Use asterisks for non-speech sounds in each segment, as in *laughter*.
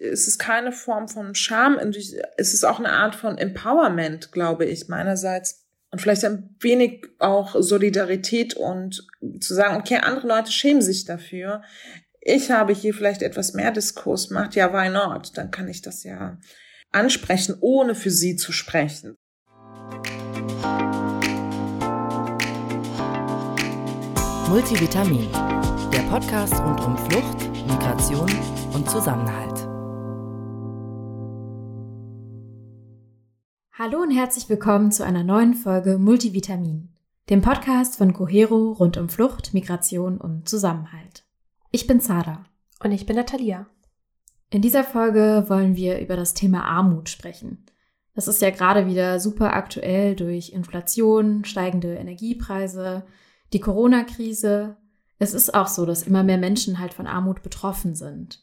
es ist keine Form von Scham, es ist auch eine Art von Empowerment, glaube ich, meinerseits. Und vielleicht ein wenig auch Solidarität und zu sagen, okay, andere Leute schämen sich dafür. Ich habe hier vielleicht etwas mehr Diskurs gemacht, ja, why not? Dann kann ich das ja ansprechen, ohne für sie zu sprechen. Multivitamin, der Podcast rund um Flucht, Migration und Zusammenhalt. Hallo und herzlich willkommen zu einer neuen Folge Multivitamin, dem Podcast von Cohero rund um Flucht, Migration und Zusammenhalt. Ich bin Zara. Und ich bin Natalia. In dieser Folge wollen wir über das Thema Armut sprechen. Das ist ja gerade wieder super aktuell durch Inflation, steigende Energiepreise, die Corona-Krise. Es ist auch so, dass immer mehr Menschen halt von Armut betroffen sind.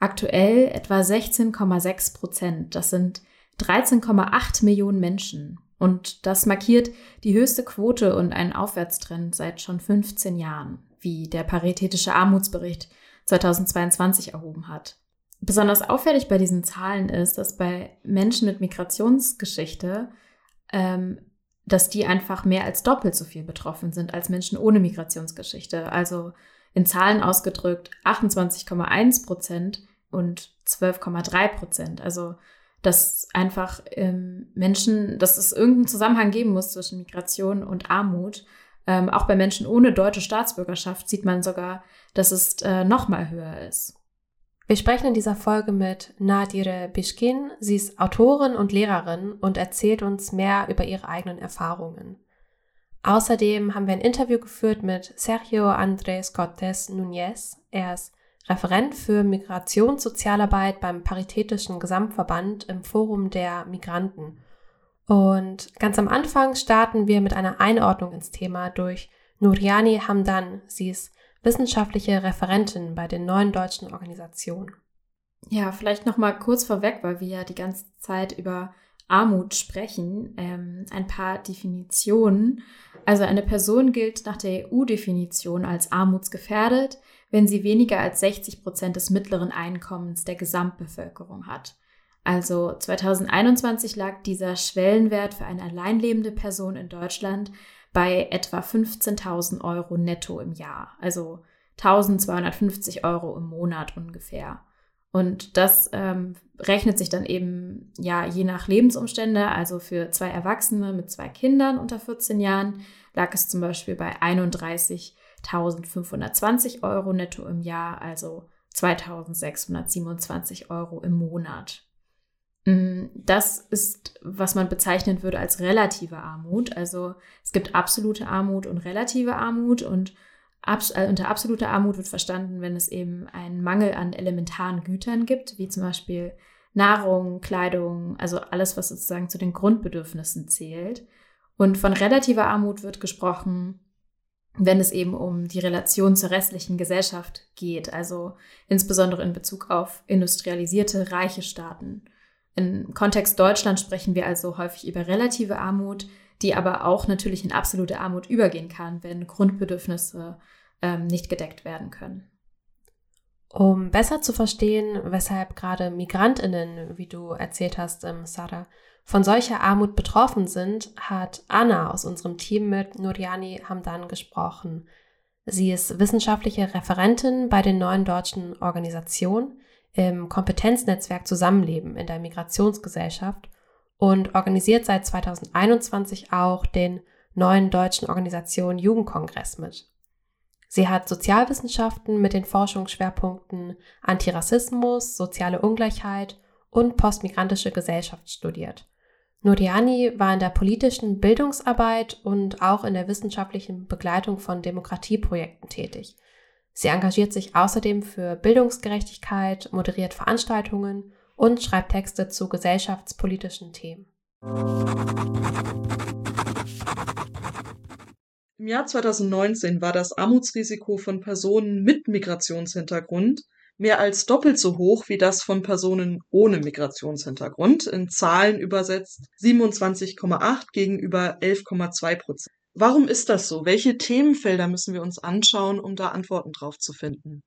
Aktuell etwa 16,6 Prozent. Das sind 13,8 Millionen Menschen. Und das markiert die höchste Quote und einen Aufwärtstrend seit schon 15 Jahren, wie der Paritätische Armutsbericht 2022 erhoben hat. Besonders auffällig bei diesen Zahlen ist, dass bei Menschen mit Migrationsgeschichte ähm, dass die einfach mehr als doppelt so viel betroffen sind als Menschen ohne Migrationsgeschichte. Also in Zahlen ausgedrückt 28,1 Prozent und 12,3 Prozent. Also dass einfach ähm, Menschen, dass es irgendeinen Zusammenhang geben muss zwischen Migration und Armut. Ähm, auch bei Menschen ohne deutsche Staatsbürgerschaft sieht man sogar, dass es äh, noch mal höher ist. Wir sprechen in dieser Folge mit Nadire Bishkin. Sie ist Autorin und Lehrerin und erzählt uns mehr über ihre eigenen Erfahrungen. Außerdem haben wir ein Interview geführt mit Sergio Andrés Cortés Núñez. Er ist Referent für Migrationssozialarbeit beim Paritätischen Gesamtverband im Forum der Migranten. Und ganz am Anfang starten wir mit einer Einordnung ins Thema durch Nuriani Hamdan. Sie ist wissenschaftliche Referentin bei den neuen deutschen Organisationen. Ja, vielleicht noch mal kurz vorweg, weil wir ja die ganze Zeit über Armut sprechen, ähm, ein paar Definitionen. Also eine Person gilt nach der EU-Definition als armutsgefährdet, wenn sie weniger als 60 Prozent des mittleren Einkommens der Gesamtbevölkerung hat. Also 2021 lag dieser Schwellenwert für eine alleinlebende Person in Deutschland bei etwa 15.000 Euro netto im Jahr, also 1250 Euro im Monat ungefähr. Und das ähm, rechnet sich dann eben ja je nach Lebensumstände. Also für zwei Erwachsene mit zwei Kindern unter 14 Jahren lag es zum Beispiel bei 31.520 Euro netto im Jahr, also 2.627 Euro im Monat. Mm, das ist, was man bezeichnen würde als relative Armut. Also es gibt absolute Armut und relative Armut und abs äh, unter absoluter Armut wird verstanden, wenn es eben einen Mangel an elementaren Gütern gibt, wie zum Beispiel Nahrung, Kleidung, also alles, was sozusagen zu den Grundbedürfnissen zählt. Und von relativer Armut wird gesprochen, wenn es eben um die Relation zur restlichen Gesellschaft geht, also insbesondere in Bezug auf industrialisierte, reiche Staaten. Im Kontext Deutschland sprechen wir also häufig über relative Armut, die aber auch natürlich in absolute Armut übergehen kann, wenn Grundbedürfnisse ähm, nicht gedeckt werden können. Um besser zu verstehen, weshalb gerade Migrantinnen, wie du erzählt hast, ähm, Sarah, von solcher Armut betroffen sind, hat Anna aus unserem Team mit Nuriani Hamdan gesprochen. Sie ist wissenschaftliche Referentin bei den neuen deutschen Organisationen im Kompetenznetzwerk Zusammenleben in der Migrationsgesellschaft und organisiert seit 2021 auch den neuen deutschen Organisation Jugendkongress mit. Sie hat Sozialwissenschaften mit den Forschungsschwerpunkten Antirassismus, soziale Ungleichheit und postmigrantische Gesellschaft studiert. Nuriani war in der politischen Bildungsarbeit und auch in der wissenschaftlichen Begleitung von Demokratieprojekten tätig. Sie engagiert sich außerdem für Bildungsgerechtigkeit, moderiert Veranstaltungen und schreibt Texte zu gesellschaftspolitischen Themen. Im Jahr 2019 war das Armutsrisiko von Personen mit Migrationshintergrund mehr als doppelt so hoch wie das von Personen ohne Migrationshintergrund, in Zahlen übersetzt 27,8 gegenüber 11,2 Prozent. Warum ist das so? Welche Themenfelder müssen wir uns anschauen, um da Antworten drauf zu finden?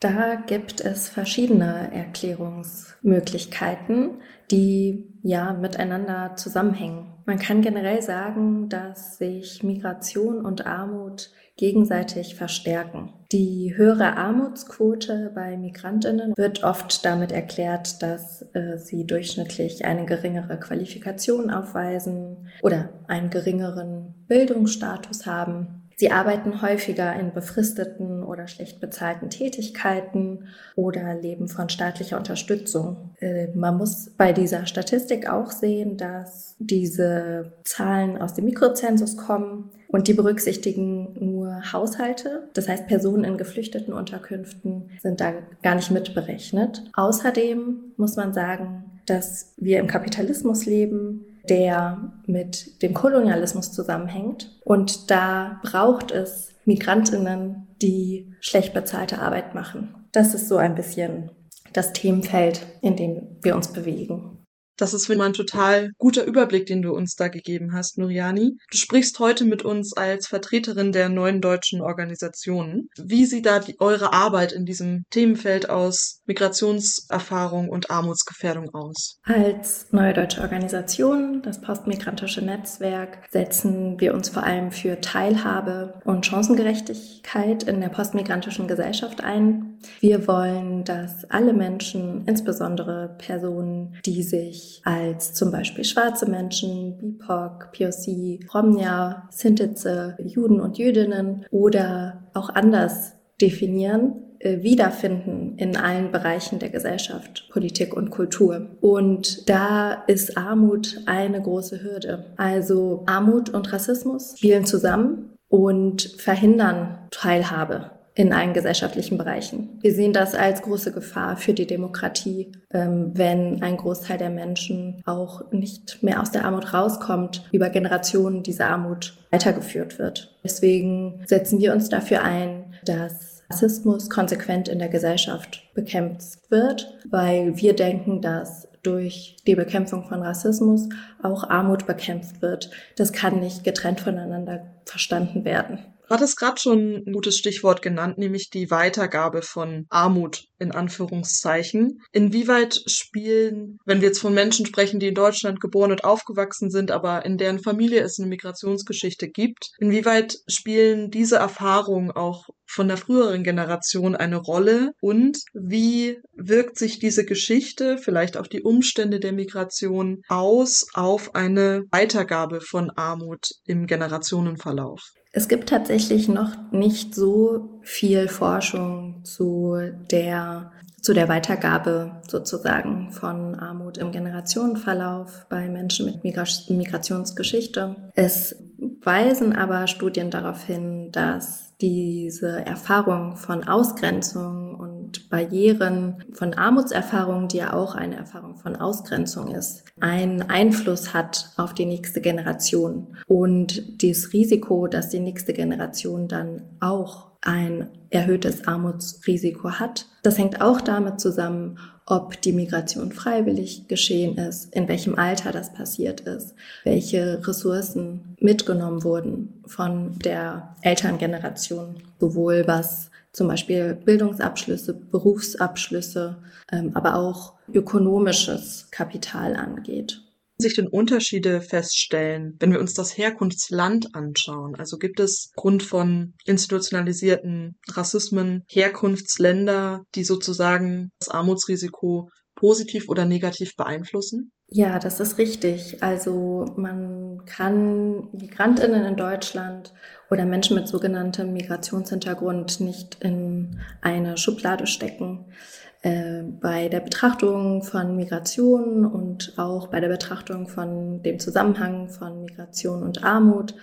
Da gibt es verschiedene Erklärungsmöglichkeiten, die ja miteinander zusammenhängen. Man kann generell sagen, dass sich Migration und Armut gegenseitig verstärken. Die höhere Armutsquote bei Migrantinnen wird oft damit erklärt, dass äh, sie durchschnittlich eine geringere Qualifikation aufweisen oder einen geringeren Bildungsstatus haben Sie arbeiten häufiger in befristeten oder schlecht bezahlten Tätigkeiten oder leben von staatlicher Unterstützung. Äh, man muss bei dieser Statistik auch sehen, dass diese Zahlen aus dem Mikrozensus kommen und die berücksichtigen nur Haushalte. Das heißt, Personen in geflüchteten Unterkünften sind da gar nicht mitberechnet. Außerdem muss man sagen, dass wir im Kapitalismus leben, der mit dem Kolonialismus zusammenhängt. Und da braucht es Migrantinnen, die schlecht bezahlte Arbeit machen. Das ist so ein bisschen das Themenfeld, in dem wir uns bewegen. Das ist für ein total guter Überblick, den du uns da gegeben hast, Nuriani. Du sprichst heute mit uns als Vertreterin der neuen deutschen Organisationen. Wie sieht da die, eure Arbeit in diesem Themenfeld aus Migrationserfahrung und Armutsgefährdung aus? Als neue deutsche Organisation, das postmigrantische Netzwerk, setzen wir uns vor allem für Teilhabe und Chancengerechtigkeit in der postmigrantischen Gesellschaft ein. Wir wollen, dass alle Menschen, insbesondere Personen, die sich als zum Beispiel schwarze Menschen, BIPOC, POC, Romnia, Sintize, Juden und Jüdinnen oder auch anders definieren, äh, wiederfinden in allen Bereichen der Gesellschaft, Politik und Kultur. Und da ist Armut eine große Hürde. Also Armut und Rassismus spielen zusammen und verhindern Teilhabe in allen gesellschaftlichen Bereichen. Wir sehen das als große Gefahr für die Demokratie, ähm, wenn ein Großteil der Menschen auch nicht mehr aus der Armut rauskommt, über Generationen diese Armut weitergeführt wird. Deswegen setzen wir uns dafür ein, dass Rassismus konsequent in der Gesellschaft bekämpft wird, weil wir denken, dass durch die Bekämpfung von Rassismus auch Armut bekämpft wird. Das kann nicht getrennt voneinander verstanden werden. Du hattest gerade schon ein gutes Stichwort genannt, nämlich die Weitergabe von Armut in Anführungszeichen. Inwieweit spielen, wenn wir jetzt von Menschen sprechen, die in Deutschland geboren und aufgewachsen sind, aber in deren Familie es eine Migrationsgeschichte gibt, inwieweit spielen diese Erfahrungen auch von der früheren Generation eine Rolle und wie wirkt sich diese Geschichte, vielleicht auch die Umstände der Migration aus auf eine Weitergabe von Armut im Generationenverlauf? Es gibt tatsächlich noch nicht so viel Forschung zu der, zu der Weitergabe sozusagen von Armut im Generationenverlauf bei Menschen mit Migrationsgeschichte. Es weisen aber Studien darauf hin, dass diese Erfahrung von Ausgrenzung und Barrieren, von Armutserfahrung, die ja auch eine Erfahrung von Ausgrenzung ist, einen Einfluss hat auf die nächste Generation. Und das Risiko, dass die nächste Generation dann auch ein erhöhtes Armutsrisiko hat, das hängt auch damit zusammen, ob die Migration freiwillig geschehen ist, in welchem Alter das passiert ist, welche Ressourcen mitgenommen wurden von der Elterngeneration, sowohl was zum Beispiel Bildungsabschlüsse, Berufsabschlüsse, ähm, aber auch ökonomisches Kapital angeht sich denn Unterschiede feststellen, wenn wir uns das Herkunftsland anschauen? Also gibt es Grund von institutionalisierten Rassismen Herkunftsländer, die sozusagen das Armutsrisiko positiv oder negativ beeinflussen? Ja, das ist richtig. Also man kann Migrantinnen in Deutschland oder Menschen mit sogenanntem Migrationshintergrund nicht in eine Schublade stecken. Äh, bei der Betrachtung von Migration und auch bei der Betrachtung von dem Zusammenhang von Migration und Armut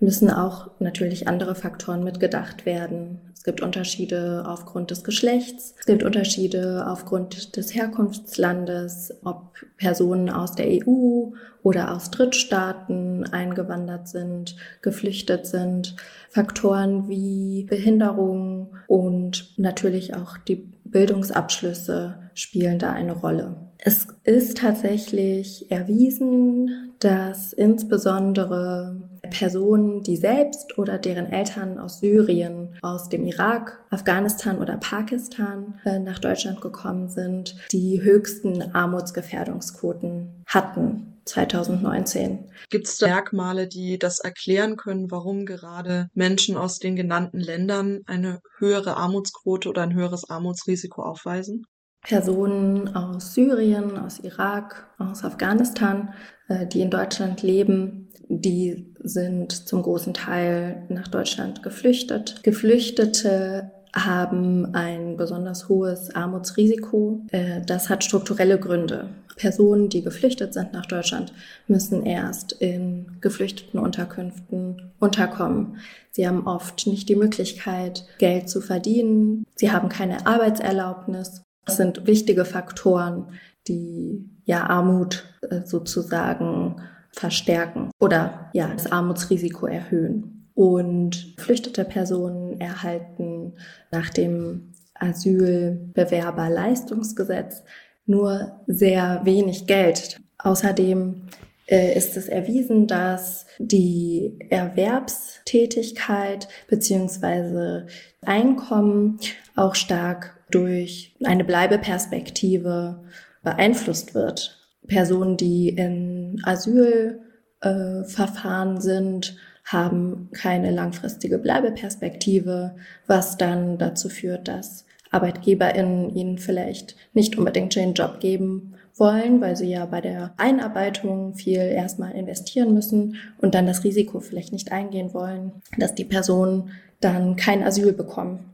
müssen auch natürlich andere Faktoren mitgedacht werden. Es gibt Unterschiede aufgrund des Geschlechts, es gibt Unterschiede aufgrund des Herkunftslandes, ob Personen aus der EU oder aus Drittstaaten eingewandert sind, geflüchtet sind, Faktoren wie Behinderung und natürlich auch die Bildungsabschlüsse spielen da eine Rolle. Es ist tatsächlich erwiesen, dass insbesondere Personen, die selbst oder deren Eltern aus Syrien, aus dem Irak, Afghanistan oder Pakistan äh, nach Deutschland gekommen sind, die höchsten Armutsgefährdungsquoten hatten 2019. Gibt es Merkmale, die das erklären können, warum gerade Menschen aus den genannten Ländern eine höhere Armutsquote oder ein höheres Armutsrisiko aufweisen? Personen aus Syrien, aus Irak, aus Afghanistan, äh, die in Deutschland leben, die sind zum großen Teil nach Deutschland geflüchtet. Geflüchtete haben ein besonders hohes Armutsrisiko. Äh, das hat strukturelle Gründe. Personen, die geflüchtet sind nach Deutschland, müssen erst in geflüchteten Unterkünften unterkommen. Sie haben oft nicht die Möglichkeit, Geld zu verdienen. Sie haben keine Arbeitserlaubnis. Das sind wichtige Faktoren, die ja Armut äh, sozusagen verstärken oder ja das Armutsrisiko erhöhen. Und geflüchtete Personen erhalten nach dem Asylbewerberleistungsgesetz nur sehr wenig Geld. Außerdem äh, ist es erwiesen, dass die Erwerbstätigkeit beziehungsweise Einkommen auch stark durch eine Bleibeperspektive beeinflusst wird. Personen, die in Asylverfahren äh, sind, haben keine langfristige Bleibeperspektive, was dann dazu führt, dass ArbeitgeberInnen ihnen vielleicht nicht unbedingt den Job geben wollen, weil sie ja bei der Einarbeitung viel erstmal investieren müssen und dann das Risiko vielleicht nicht eingehen wollen, dass die Personen dann kein Asyl bekommen.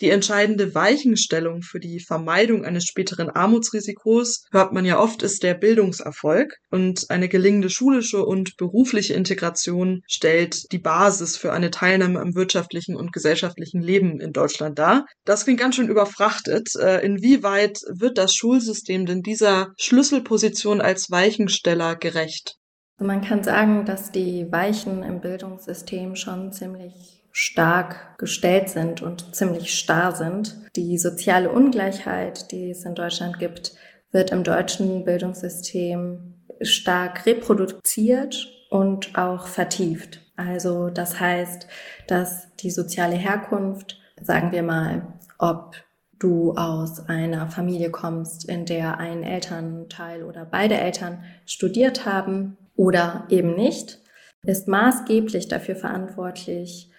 Die entscheidende Weichenstellung für die Vermeidung eines späteren Armutsrisikos, hört man ja oft, ist der Bildungserfolg. Und eine gelingende schulische und berufliche Integration stellt die Basis für eine Teilnahme am wirtschaftlichen und gesellschaftlichen Leben in Deutschland dar. Das klingt ganz schön überfrachtet. Äh, inwieweit wird das Schulsystem denn dieser Schlüsselposition als Weichensteller gerecht? Man kann sagen, dass die Weichen im Bildungssystem schon ziemlich stark gestellt sind und ziemlich starr sind. Die soziale Ungleichheit, die es in Deutschland gibt, wird im deutschen Bildungssystem stark reproduziert und auch vertieft. Also das heißt, dass die soziale Herkunft, sagen wir mal, ob du aus einer Familie kommst, in der ein Elternteil oder beide Eltern studiert haben oder eben nicht, ist maßgeblich dafür verantwortlich,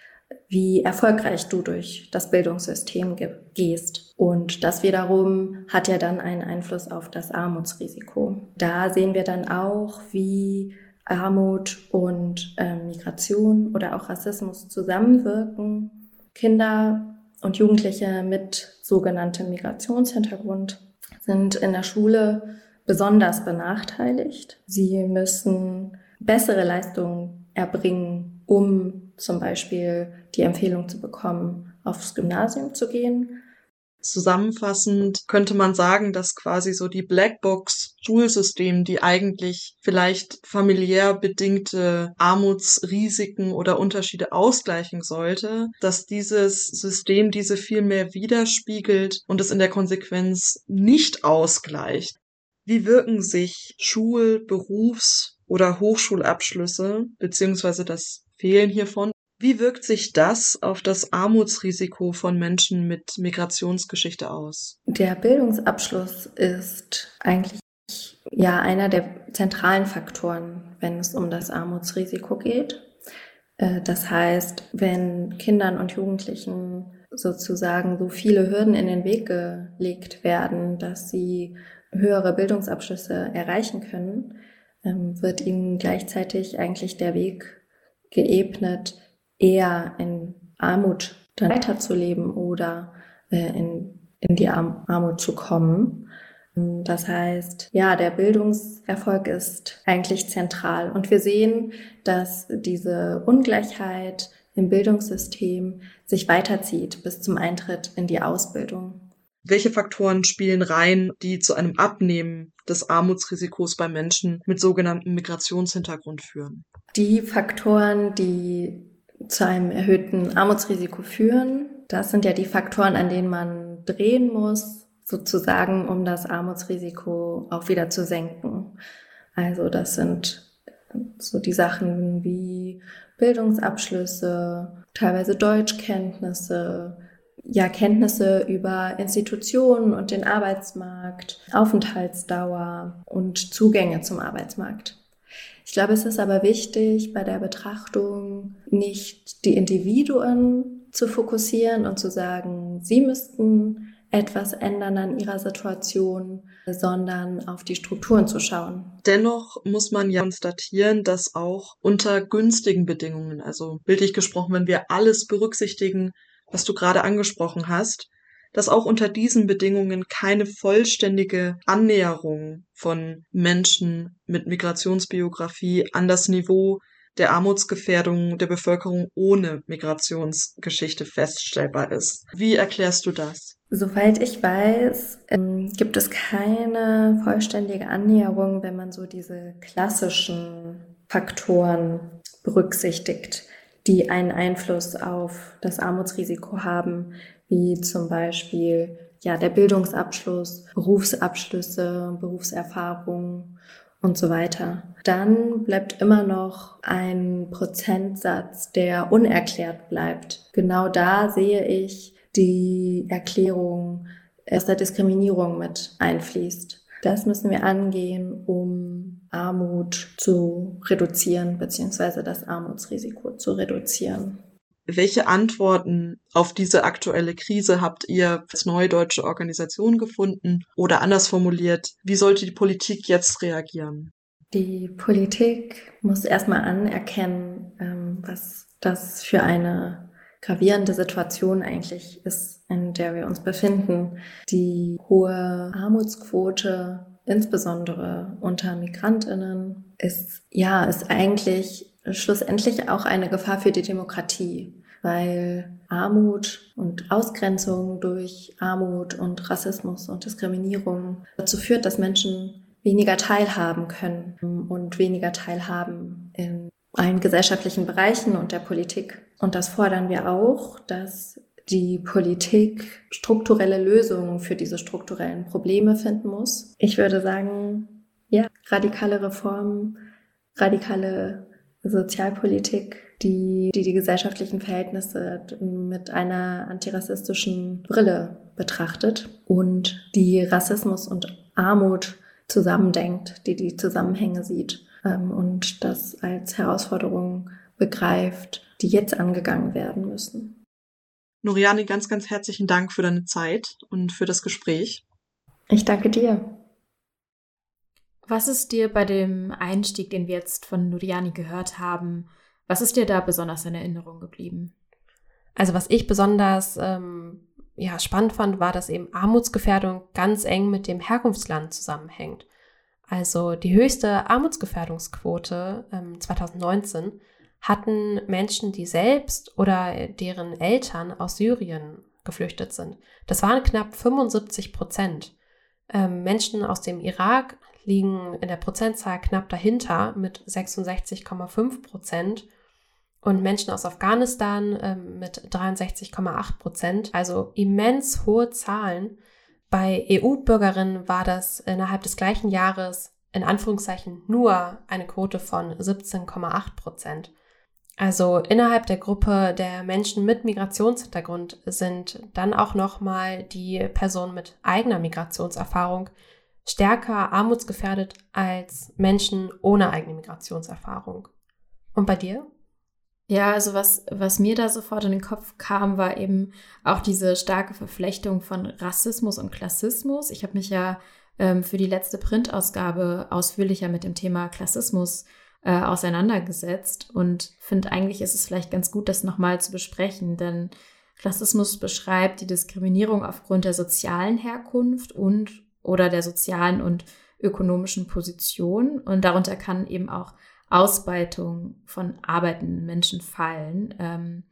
wie erfolgreich du durch das Bildungssystem gehst. Und das wiederum hat ja dann einen Einfluss auf das Armutsrisiko. Da sehen wir dann auch, wie Armut und äh, Migration oder auch Rassismus zusammenwirken. Kinder und Jugendliche mit sogenanntem Migrationshintergrund sind in der Schule besonders benachteiligt. Sie müssen bessere Leistungen erbringen, um zum Beispiel die Empfehlung zu bekommen, aufs Gymnasium zu gehen. Zusammenfassend könnte man sagen, dass quasi so die Blackbox-Schulsystem, die eigentlich vielleicht familiär bedingte Armutsrisiken oder Unterschiede ausgleichen sollte, dass dieses System diese viel mehr widerspiegelt und es in der Konsequenz nicht ausgleicht. Wie wirken sich Schul-, Berufs- oder Hochschulabschlüsse beziehungsweise das Fehlen hiervon. Wie wirkt sich das auf das Armutsrisiko von Menschen mit Migrationsgeschichte aus? Der Bildungsabschluss ist eigentlich ja einer der zentralen Faktoren, wenn es um das Armutsrisiko geht. Äh, das heißt, wenn Kindern und Jugendlichen sozusagen so viele Hürden in den Weg gelegt werden, dass sie höhere Bildungsabschlüsse erreichen können, ähm, wird ihnen gleichzeitig eigentlich der Weg geebnet, eher in Armut dann weiterzuleben oder äh, in, in die Armut zu kommen. Das heißt, ja, der Bildungserfolg ist eigentlich zentral. Und wir sehen, dass diese Ungleichheit im Bildungssystem sich weiterzieht bis zum Eintritt in die Ausbildung. Welche Faktoren spielen rein, die zu einem Abnehmen des Armutsrisikos bei Menschen mit sogenanntem Migrationshintergrund führen? Die Faktoren, die zu einem erhöhten Armutsrisiko führen, das sind ja die Faktoren, an denen man drehen muss, sozusagen, um das Armutsrisiko auch wieder zu senken. Also das sind so die Sachen wie Bildungsabschlüsse, teilweise Deutschkenntnisse, ja, Kenntnisse über Institutionen und den Arbeitsmarkt, Aufenthaltsdauer und Zugänge zum Arbeitsmarkt. Ich glaube, es ist aber wichtig, bei der Betrachtung nicht die Individuen zu fokussieren und zu sagen, sie müssten etwas ändern an ihrer Situation, sondern auf die Strukturen zu schauen. Dennoch muss man ja konstatieren, dass auch unter günstigen Bedingungen, also bildlich gesprochen, wenn wir alles berücksichtigen, was du gerade angesprochen hast, dass auch unter diesen Bedingungen keine vollständige Annäherung von Menschen mit Migrationsbiografie an das Niveau der Armutsgefährdung der Bevölkerung ohne Migrationsgeschichte feststellbar ist. Wie erklärst du das? Soweit ich weiß, ähm, gibt es keine vollständige Annäherung, wenn man so diese klassischen Faktoren berücksichtigt, die einen Einfluss auf das Armutsrisiko haben, wie zum Beispiel ja, der Bildungsabschluss, Berufsabschlüsse, Berufserfahrung und so weiter. Dann bleibt immer noch ein Prozentsatz, der unerklärt bleibt. Genau da sehe ich die Erklärung, dass der Diskriminierung mit einfließt. Das müssen wir angehen, um Armut zu reduzieren, beziehungsweise das Armutsrisiko zu reduzieren. Welche Antworten auf diese aktuelle Krise habt ihr als neue deutsche Organisation gefunden? Oder anders formuliert, wie sollte die Politik jetzt reagieren? Die Politik muss erstmal anerkennen, ähm, was das für eine gravierende Situation eigentlich ist, in der wir uns befinden. Die hohe Armutsquote, insbesondere unter Migrantinnen, ist, ja, ist eigentlich schlussendlich auch eine Gefahr für die Demokratie, weil Armut und Ausgrenzung durch Armut und Rassismus und Diskriminierung dazu führt, dass Menschen weniger teilhaben können und weniger teilhaben in allen gesellschaftlichen Bereichen und der Politik. Und das fordern wir auch, dass die Politik strukturelle Lösungen für diese strukturellen Probleme finden muss. Ich würde sagen, ja, radikale Reformen, radikale Sozialpolitik, die, die die gesellschaftlichen Verhältnisse mit einer antirassistischen Brille betrachtet und die Rassismus und Armut zusammendenkt, die die Zusammenhänge sieht ähm, und das als Herausforderung begreift, die jetzt angegangen werden müssen. Noriani, ganz, ganz herzlichen Dank für deine Zeit und für das Gespräch. Ich danke dir. Was ist dir bei dem Einstieg, den wir jetzt von Nuriani gehört haben, was ist dir da besonders in Erinnerung geblieben? Also was ich besonders ähm, ja, spannend fand, war, dass eben Armutsgefährdung ganz eng mit dem Herkunftsland zusammenhängt. Also die höchste Armutsgefährdungsquote ähm, 2019 hatten Menschen, die selbst oder deren Eltern aus Syrien geflüchtet sind. Das waren knapp 75 Prozent. Ähm, Menschen aus dem Irak liegen in der Prozentzahl knapp dahinter mit 66,5 Prozent und Menschen aus Afghanistan ähm, mit 63,8 Prozent. Also immens hohe Zahlen. Bei EU-Bürgerinnen war das innerhalb des gleichen Jahres in Anführungszeichen nur eine Quote von 17,8 Prozent. Also innerhalb der Gruppe der Menschen mit Migrationshintergrund sind dann auch nochmal die Personen mit eigener Migrationserfahrung stärker armutsgefährdet als Menschen ohne eigene Migrationserfahrung. Und bei dir? Ja, also was, was mir da sofort in den Kopf kam, war eben auch diese starke Verflechtung von Rassismus und Klassismus. Ich habe mich ja ähm, für die letzte Printausgabe ausführlicher mit dem Thema Klassismus äh, auseinandergesetzt und finde eigentlich ist es vielleicht ganz gut, das nochmal zu besprechen, denn Klassismus beschreibt die Diskriminierung aufgrund der sozialen Herkunft und oder der sozialen und ökonomischen Position. Und darunter kann eben auch Ausbeutung von arbeitenden Menschen fallen. Ähm,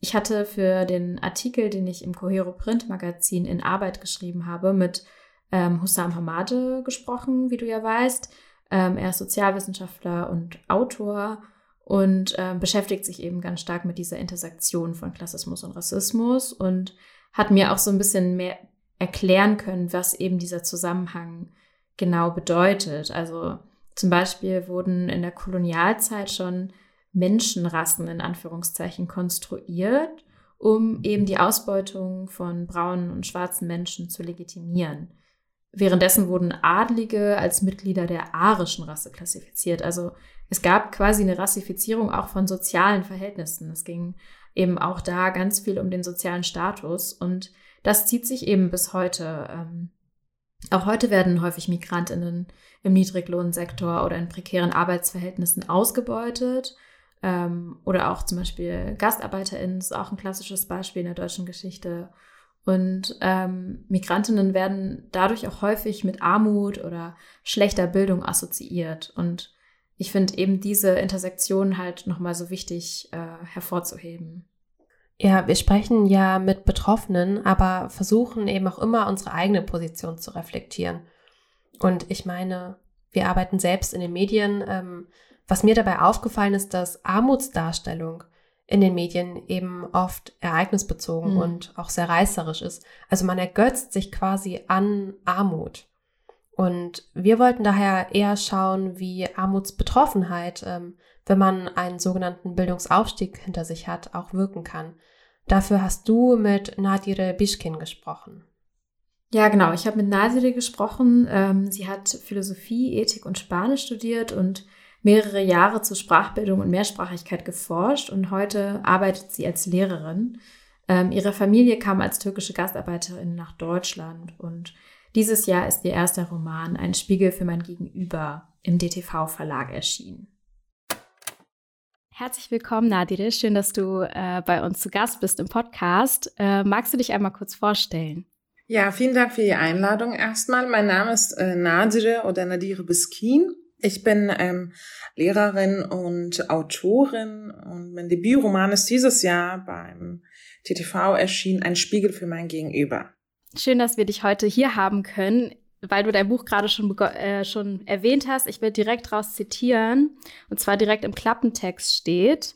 ich hatte für den Artikel, den ich im Cohero Print Magazin in Arbeit geschrieben habe, mit ähm, Hussam Hamade gesprochen, wie du ja weißt. Ähm, er ist Sozialwissenschaftler und Autor und äh, beschäftigt sich eben ganz stark mit dieser Intersektion von Klassismus und Rassismus und hat mir auch so ein bisschen mehr erklären können, was eben dieser Zusammenhang genau bedeutet. Also zum Beispiel wurden in der Kolonialzeit schon Menschenrassen in Anführungszeichen konstruiert, um eben die Ausbeutung von braunen und schwarzen Menschen zu legitimieren. Währenddessen wurden Adlige als Mitglieder der arischen Rasse klassifiziert. Also es gab quasi eine Rassifizierung auch von sozialen Verhältnissen. Es ging eben auch da ganz viel um den sozialen Status und das zieht sich eben bis heute. Ähm, auch heute werden häufig Migrantinnen im Niedriglohnsektor oder in prekären Arbeitsverhältnissen ausgebeutet. Ähm, oder auch zum Beispiel GastarbeiterInnen ist auch ein klassisches Beispiel in der deutschen Geschichte. Und ähm, Migrantinnen werden dadurch auch häufig mit Armut oder schlechter Bildung assoziiert. Und ich finde eben diese Intersektion halt nochmal so wichtig äh, hervorzuheben. Ja, wir sprechen ja mit Betroffenen, aber versuchen eben auch immer unsere eigene Position zu reflektieren. Und ich meine, wir arbeiten selbst in den Medien. Ähm, was mir dabei aufgefallen ist, dass Armutsdarstellung in den Medien eben oft ereignisbezogen mhm. und auch sehr reißerisch ist. Also man ergötzt sich quasi an Armut. Und wir wollten daher eher schauen, wie Armutsbetroffenheit, ähm, wenn man einen sogenannten Bildungsaufstieg hinter sich hat, auch wirken kann. Dafür hast du mit Nadire Bischkin gesprochen. Ja, genau. Ich habe mit Nadire gesprochen. Ähm, sie hat Philosophie, Ethik und Spanisch studiert und mehrere Jahre zur Sprachbildung und Mehrsprachigkeit geforscht und heute arbeitet sie als Lehrerin. Ähm, ihre Familie kam als türkische Gastarbeiterin nach Deutschland und dieses Jahr ist ihr erster Roman Ein Spiegel für mein Gegenüber im DTV-Verlag erschienen. Herzlich willkommen, Nadire. Schön, dass du äh, bei uns zu Gast bist im Podcast. Äh, magst du dich einmal kurz vorstellen? Ja, vielen Dank für die Einladung erstmal. Mein Name ist äh, Nadire oder Nadire Biskin. Ich bin ähm, Lehrerin und Autorin und mein Debütroman ist dieses Jahr beim TTV erschienen, Ein Spiegel für mein Gegenüber. Schön, dass wir dich heute hier haben können, weil du dein Buch gerade schon, äh, schon erwähnt hast. Ich will direkt raus zitieren, und zwar direkt im Klappentext steht.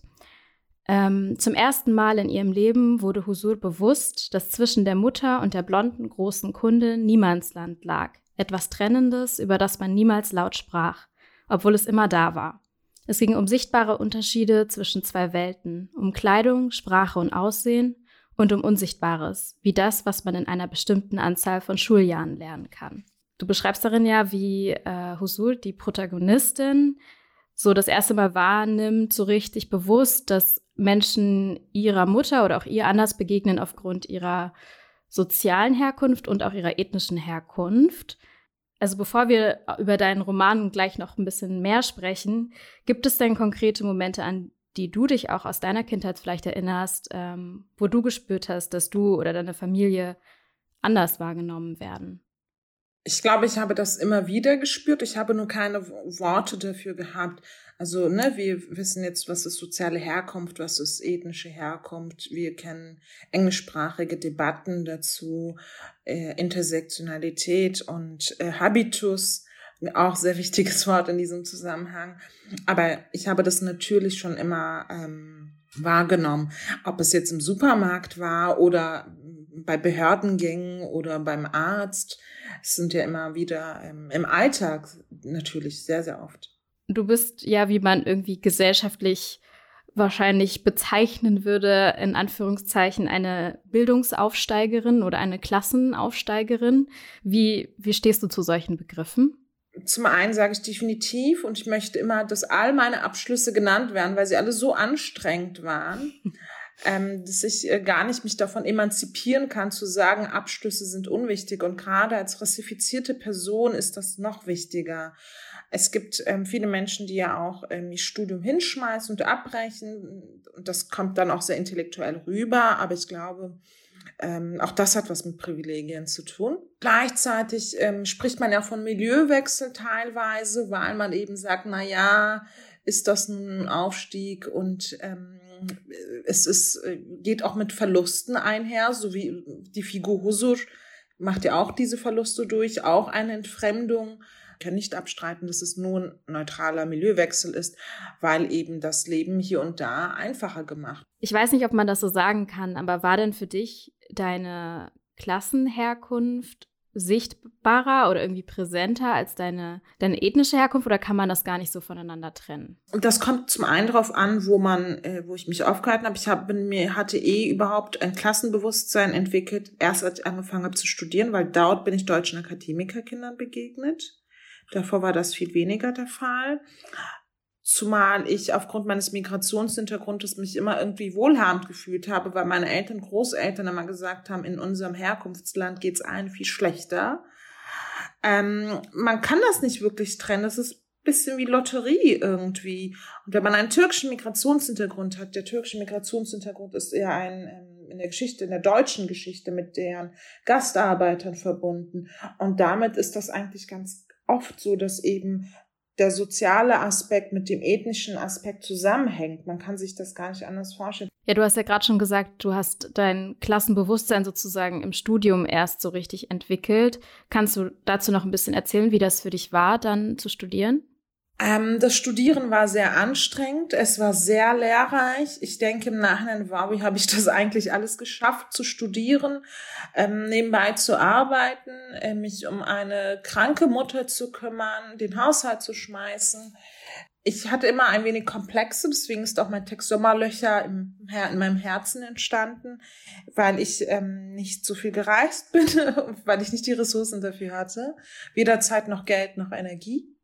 Ähm, zum ersten Mal in ihrem Leben wurde Husur bewusst, dass zwischen der Mutter und der blonden großen Kunde Niemandsland lag. Etwas Trennendes, über das man niemals laut sprach, obwohl es immer da war. Es ging um sichtbare Unterschiede zwischen zwei Welten, um Kleidung, Sprache und Aussehen, und um Unsichtbares, wie das, was man in einer bestimmten Anzahl von Schuljahren lernen kann. Du beschreibst darin ja, wie äh, Husul, die Protagonistin, so das erste Mal wahrnimmt, so richtig bewusst, dass Menschen ihrer Mutter oder auch ihr anders begegnen aufgrund ihrer sozialen Herkunft und auch ihrer ethnischen Herkunft. Also bevor wir über deinen Roman gleich noch ein bisschen mehr sprechen, gibt es denn konkrete Momente, an die du dich auch aus deiner Kindheit vielleicht erinnerst, ähm, wo du gespürt hast, dass du oder deine Familie anders wahrgenommen werden? Ich glaube, ich habe das immer wieder gespürt. Ich habe nur keine Worte dafür gehabt. Also, ne, wir wissen jetzt, was ist soziale Herkunft, was ist ethnische Herkunft. Wir kennen englischsprachige Debatten dazu, äh, Intersektionalität und äh, Habitus auch sehr wichtiges *laughs* Wort in diesem Zusammenhang. Aber ich habe das natürlich schon immer ähm, wahrgenommen, ob es jetzt im Supermarkt war oder bei Behördengängen oder beim Arzt. Es sind ja immer wieder ähm, im Alltag natürlich sehr, sehr oft. Du bist ja, wie man irgendwie gesellschaftlich wahrscheinlich bezeichnen würde, in Anführungszeichen eine Bildungsaufsteigerin oder eine Klassenaufsteigerin. Wie, wie stehst du zu solchen Begriffen? zum einen sage ich definitiv und ich möchte immer, dass all meine Abschlüsse genannt werden, weil sie alle so anstrengend waren, *laughs* ähm, dass ich äh, gar nicht mich davon emanzipieren kann, zu sagen, Abschlüsse sind unwichtig. Und gerade als rassifizierte Person ist das noch wichtiger. Es gibt ähm, viele Menschen, die ja auch ähm, ihr Studium hinschmeißen und abbrechen. Und das kommt dann auch sehr intellektuell rüber. Aber ich glaube, ähm, auch das hat was mit Privilegien zu tun. Gleichzeitig ähm, spricht man ja von Milieuwechsel teilweise, weil man eben sagt, na ja, ist das ein Aufstieg und ähm, es ist, äh, geht auch mit Verlusten einher, so wie die Figur Husur macht ja auch diese Verluste durch, auch eine Entfremdung. Ich kann nicht abstreiten, dass es nur ein neutraler Milieuwechsel ist, weil eben das Leben hier und da einfacher gemacht. Ich weiß nicht, ob man das so sagen kann, aber war denn für dich deine Klassenherkunft sichtbarer oder irgendwie präsenter als deine, deine ethnische Herkunft oder kann man das gar nicht so voneinander trennen? Das kommt zum einen darauf an, wo man, äh, wo ich mich aufgehalten habe. Ich hab, bin, mir hatte eh überhaupt ein Klassenbewusstsein entwickelt, erst als ich angefangen habe zu studieren, weil dort bin ich deutschen Akademikerkindern begegnet. Davor war das viel weniger der Fall. Zumal ich aufgrund meines Migrationshintergrundes mich immer irgendwie wohlhabend gefühlt habe, weil meine Eltern, Großeltern immer gesagt haben, in unserem Herkunftsland geht's allen viel schlechter. Ähm, man kann das nicht wirklich trennen. Das ist bisschen wie Lotterie irgendwie. Und wenn man einen türkischen Migrationshintergrund hat, der türkische Migrationshintergrund ist eher ein ähm, in der Geschichte, in der deutschen Geschichte mit deren Gastarbeitern verbunden. Und damit ist das eigentlich ganz oft so, dass eben der soziale Aspekt mit dem ethnischen Aspekt zusammenhängt. Man kann sich das gar nicht anders vorstellen. Ja, du hast ja gerade schon gesagt, du hast dein Klassenbewusstsein sozusagen im Studium erst so richtig entwickelt. Kannst du dazu noch ein bisschen erzählen, wie das für dich war, dann zu studieren? Ähm, das Studieren war sehr anstrengend. Es war sehr lehrreich. Ich denke im Nachhinein, wow, wie habe ich das eigentlich alles geschafft zu studieren, ähm, nebenbei zu arbeiten, äh, mich um eine kranke Mutter zu kümmern, den Haushalt zu schmeißen. Ich hatte immer ein wenig Komplexe, deswegen ist auch mein Text Sommerlöcher im, in meinem Herzen entstanden, weil ich ähm, nicht so viel gereist *laughs* bin, weil ich nicht die Ressourcen dafür hatte. Weder Zeit noch Geld noch Energie.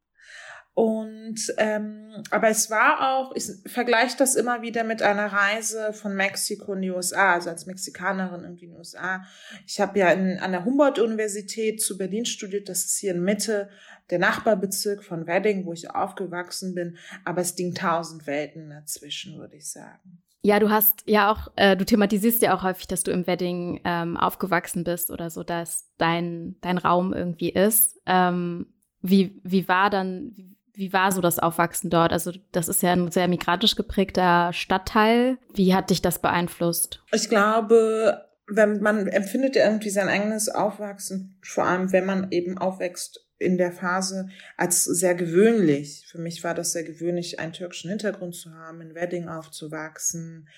Und ähm, aber es war auch, ich vergleiche das immer wieder mit einer Reise von Mexiko in die USA, also als Mexikanerin in die USA. Ich habe ja in, an der Humboldt-Universität zu Berlin studiert, das ist hier in Mitte der Nachbarbezirk von Wedding, wo ich aufgewachsen bin, aber es ging tausend Welten dazwischen, würde ich sagen. Ja, du hast ja auch, äh, du thematisierst ja auch häufig, dass du im Wedding ähm, aufgewachsen bist oder so, dass dein, dein Raum irgendwie ist. Ähm, wie, wie war dann, wie war so das Aufwachsen dort? Also das ist ja ein sehr migrantisch geprägter Stadtteil. Wie hat dich das beeinflusst? Ich glaube, wenn man empfindet irgendwie sein eigenes Aufwachsen, vor allem wenn man eben aufwächst in der Phase als sehr gewöhnlich. Für mich war das sehr gewöhnlich, einen türkischen Hintergrund zu haben, in Wedding aufzuwachsen,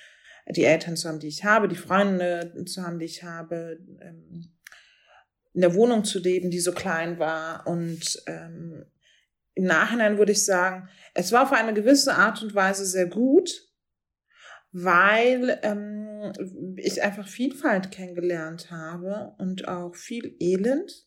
die Eltern zu haben, die ich habe, die Freunde zu haben, die ich habe, ähm, in der Wohnung zu leben, die so klein war und ähm, im Nachhinein würde ich sagen, es war auf eine gewisse Art und Weise sehr gut, weil ähm, ich einfach Vielfalt kennengelernt habe und auch viel Elend.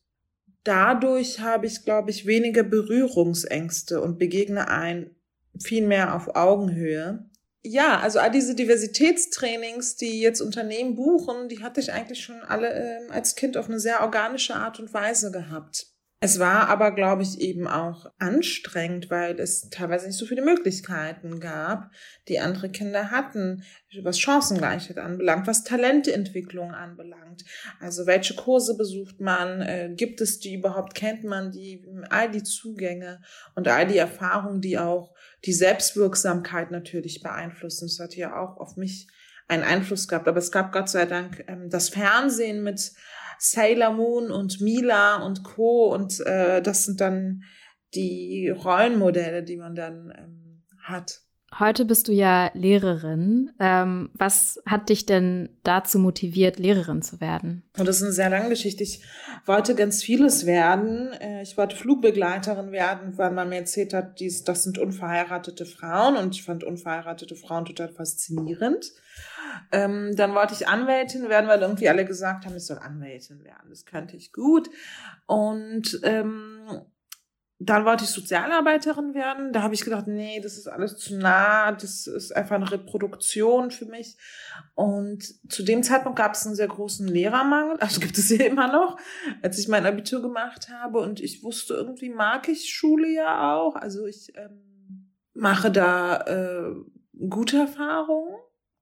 Dadurch habe ich, glaube ich, weniger Berührungsängste und begegne ein viel mehr auf Augenhöhe. Ja, also all diese Diversitätstrainings, die jetzt Unternehmen buchen, die hatte ich eigentlich schon alle äh, als Kind auf eine sehr organische Art und Weise gehabt. Es war aber, glaube ich, eben auch anstrengend, weil es teilweise nicht so viele Möglichkeiten gab, die andere Kinder hatten, was Chancengleichheit anbelangt, was Talenteentwicklung anbelangt. Also welche Kurse besucht man, äh, gibt es die überhaupt, kennt man die, all die Zugänge und all die Erfahrungen, die auch die Selbstwirksamkeit natürlich beeinflussen. Das hat ja auch auf mich einen Einfluss gehabt. Aber es gab Gott sei Dank ähm, das Fernsehen mit Sailor Moon und Mila und Co. Und äh, das sind dann die Rollenmodelle, die man dann ähm, hat. Heute bist du ja Lehrerin. Ähm, was hat dich denn dazu motiviert, Lehrerin zu werden? Das ist eine sehr lange Geschichte. Ich wollte ganz vieles werden. Äh, ich wollte Flugbegleiterin werden, weil man mir erzählt hat, dies, das sind unverheiratete Frauen und ich fand unverheiratete Frauen total faszinierend. Ähm, dann wollte ich Anwältin werden, weil irgendwie alle gesagt haben, ich soll Anwältin werden. Das kannte ich gut. Und ähm, dann wollte ich Sozialarbeiterin werden. Da habe ich gedacht, nee, das ist alles zu nah. Das ist einfach eine Reproduktion für mich. Und zu dem Zeitpunkt gab es einen sehr großen Lehrermangel. Also gibt es ja immer noch, als ich mein Abitur gemacht habe. Und ich wusste, irgendwie mag ich Schule ja auch. Also ich ähm, mache da äh, gute Erfahrungen.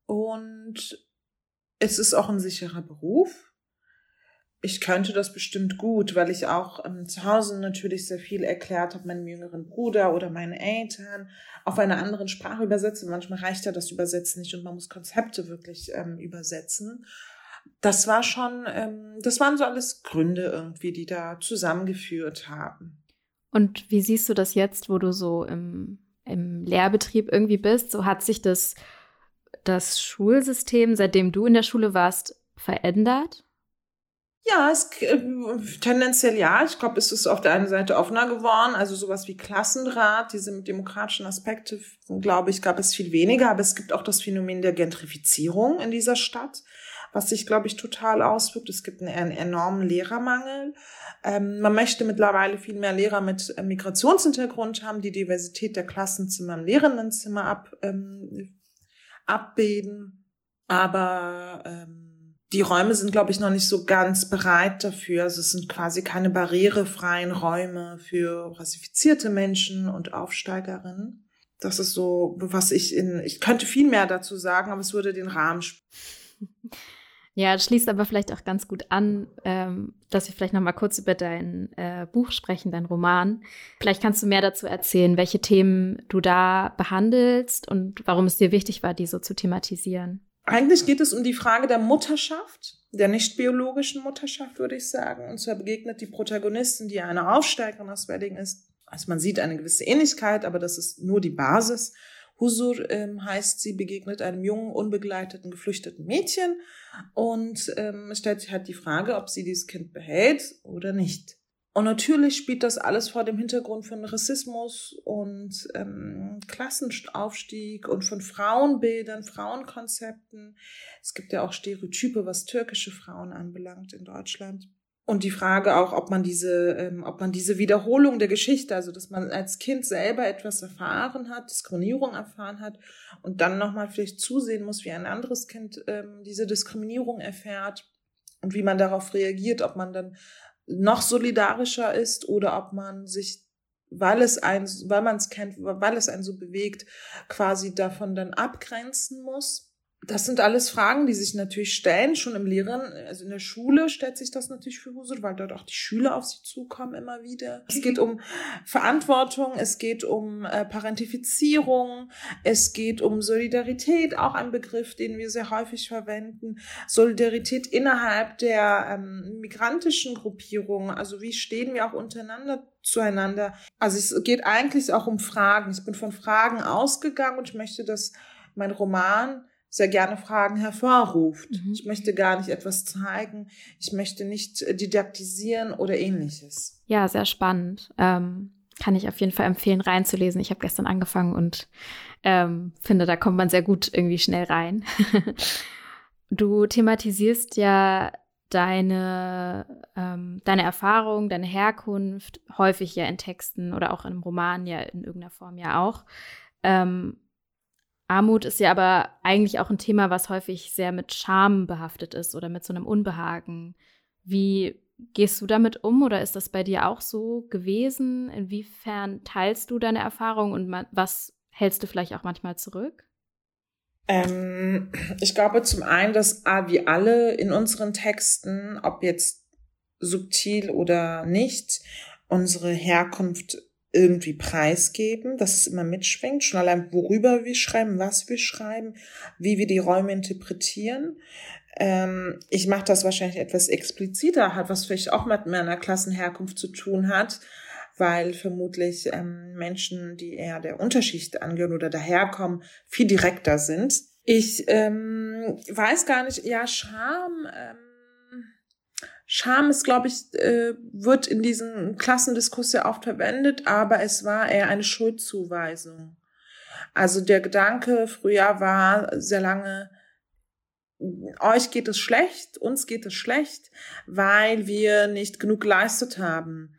Und es ist auch ein sicherer Beruf. Ich könnte das bestimmt gut, weil ich auch ähm, zu Hause natürlich sehr viel erklärt habe, meinem jüngeren Bruder oder meine Eltern auf einer anderen Sprache übersetze. Manchmal reicht ja das Übersetzen nicht und man muss Konzepte wirklich ähm, übersetzen. Das war schon, ähm, das waren so alles Gründe irgendwie, die da zusammengeführt haben. Und wie siehst du das jetzt, wo du so im, im Lehrbetrieb irgendwie bist? So hat sich das das Schulsystem, seitdem du in der Schule warst, verändert? Ja, es, äh, tendenziell ja. Ich glaube, es ist auf der einen Seite offener geworden. Also sowas wie Klassenrat, diese demokratischen Aspekte, glaube ich, gab es viel weniger. Aber es gibt auch das Phänomen der Gentrifizierung in dieser Stadt, was sich, glaube ich, total auswirkt. Es gibt einen, einen enormen Lehrermangel. Ähm, man möchte mittlerweile viel mehr Lehrer mit äh, Migrationshintergrund haben, die Diversität der Klassenzimmer im Lehrendenzimmer ab, ähm, abbilden. Aber ähm, die Räume sind, glaube ich, noch nicht so ganz bereit dafür. Also es sind quasi keine barrierefreien Räume für rassifizierte Menschen und Aufsteigerinnen. Das ist so, was ich in, ich könnte viel mehr dazu sagen, aber es würde den Rahmen. *laughs* Ja, das schließt aber vielleicht auch ganz gut an, ähm, dass wir vielleicht noch mal kurz über dein äh, Buch sprechen, dein Roman. Vielleicht kannst du mehr dazu erzählen, welche Themen du da behandelst und warum es dir wichtig war, die so zu thematisieren. Eigentlich geht es um die Frage der Mutterschaft, der nicht biologischen Mutterschaft, würde ich sagen. Und zwar begegnet die Protagonistin, die eine Aufsteigerin aus Wedding ist. Also man sieht eine gewisse Ähnlichkeit, aber das ist nur die Basis. Husur ähm, heißt, sie begegnet einem jungen, unbegleiteten, geflüchteten Mädchen und ähm, stellt sich halt die Frage, ob sie dieses Kind behält oder nicht. Und natürlich spielt das alles vor dem Hintergrund von Rassismus und ähm, Klassenaufstieg und von Frauenbildern, Frauenkonzepten. Es gibt ja auch Stereotype, was türkische Frauen anbelangt in Deutschland. Und die Frage auch, ob man diese, ähm, ob man diese Wiederholung der Geschichte, also dass man als Kind selber etwas erfahren hat, Diskriminierung erfahren hat und dann nochmal vielleicht zusehen muss, wie ein anderes Kind ähm, diese Diskriminierung erfährt und wie man darauf reagiert, ob man dann noch solidarischer ist oder ob man sich, weil es ein, weil man es kennt, weil es einen so bewegt, quasi davon dann abgrenzen muss das sind alles Fragen, die sich natürlich stellen, schon im Lehren, also in der Schule stellt sich das natürlich für Husel, weil dort auch die Schüler auf sie zukommen immer wieder. Es geht um Verantwortung, es geht um äh, Parentifizierung, es geht um Solidarität, auch ein Begriff, den wir sehr häufig verwenden. Solidarität innerhalb der ähm, migrantischen Gruppierungen, also wie stehen wir auch untereinander zueinander. Also es geht eigentlich auch um Fragen. Ich bin von Fragen ausgegangen und ich möchte, dass mein Roman sehr gerne Fragen hervorruft. Mhm. Ich möchte gar nicht etwas zeigen, ich möchte nicht äh, didaktisieren oder ähnliches. Ja, sehr spannend. Ähm, kann ich auf jeden Fall empfehlen, reinzulesen. Ich habe gestern angefangen und ähm, finde, da kommt man sehr gut irgendwie schnell rein. *laughs* du thematisierst ja deine, ähm, deine Erfahrung, deine Herkunft, häufig ja in Texten oder auch in einem Roman ja in irgendeiner Form ja auch. Ähm, Armut ist ja aber eigentlich auch ein Thema, was häufig sehr mit Scham behaftet ist oder mit so einem Unbehagen. Wie gehst du damit um oder ist das bei dir auch so gewesen? Inwiefern teilst du deine Erfahrung und was hältst du vielleicht auch manchmal zurück? Ähm, ich glaube zum einen, dass wie alle in unseren Texten, ob jetzt subtil oder nicht, unsere Herkunft irgendwie preisgeben, dass es immer mitschwingt, schon allein worüber wir schreiben, was wir schreiben, wie wir die Räume interpretieren. Ähm, ich mache das wahrscheinlich etwas expliziter, hat was vielleicht auch mit meiner Klassenherkunft zu tun hat, weil vermutlich ähm, Menschen, die eher der Unterschicht angehören oder daherkommen, viel direkter sind. Ich ähm, weiß gar nicht, ja, Scham. Ähm, Scham ist, glaube ich, äh, wird in diesem Klassendiskurs sehr oft verwendet, aber es war eher eine Schuldzuweisung. Also der Gedanke früher war sehr lange, euch geht es schlecht, uns geht es schlecht, weil wir nicht genug geleistet haben.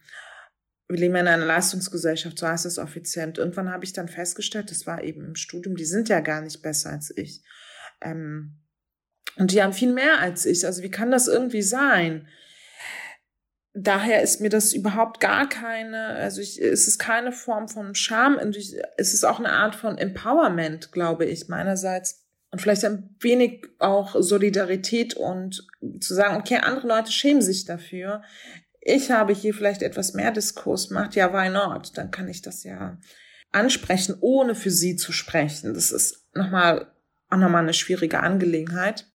Wir leben in einer Leistungsgesellschaft, so heißt es offiziell. Und irgendwann habe ich dann festgestellt, das war eben im Studium, die sind ja gar nicht besser als ich. Ähm, und die haben viel mehr als ich. Also wie kann das irgendwie sein? Daher ist mir das überhaupt gar keine, also ich, es ist keine Form von Scham, es ist auch eine Art von Empowerment, glaube ich, meinerseits. Und vielleicht ein wenig auch Solidarität und zu sagen, okay, andere Leute schämen sich dafür. Ich habe hier vielleicht etwas mehr Diskurs gemacht, ja, why not? Dann kann ich das ja ansprechen, ohne für sie zu sprechen. Das ist nochmal, auch nochmal eine schwierige Angelegenheit.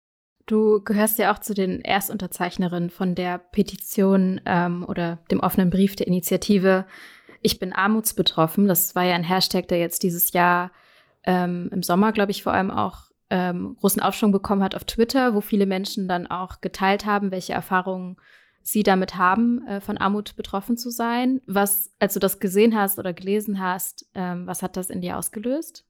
Du gehörst ja auch zu den Erstunterzeichnerinnen von der Petition ähm, oder dem offenen Brief der Initiative Ich bin armutsbetroffen. Das war ja ein Hashtag, der jetzt dieses Jahr ähm, im Sommer, glaube ich, vor allem auch ähm, großen Aufschwung bekommen hat auf Twitter, wo viele Menschen dann auch geteilt haben, welche Erfahrungen sie damit haben, äh, von Armut betroffen zu sein. Was, als du das gesehen hast oder gelesen hast, ähm, was hat das in dir ausgelöst?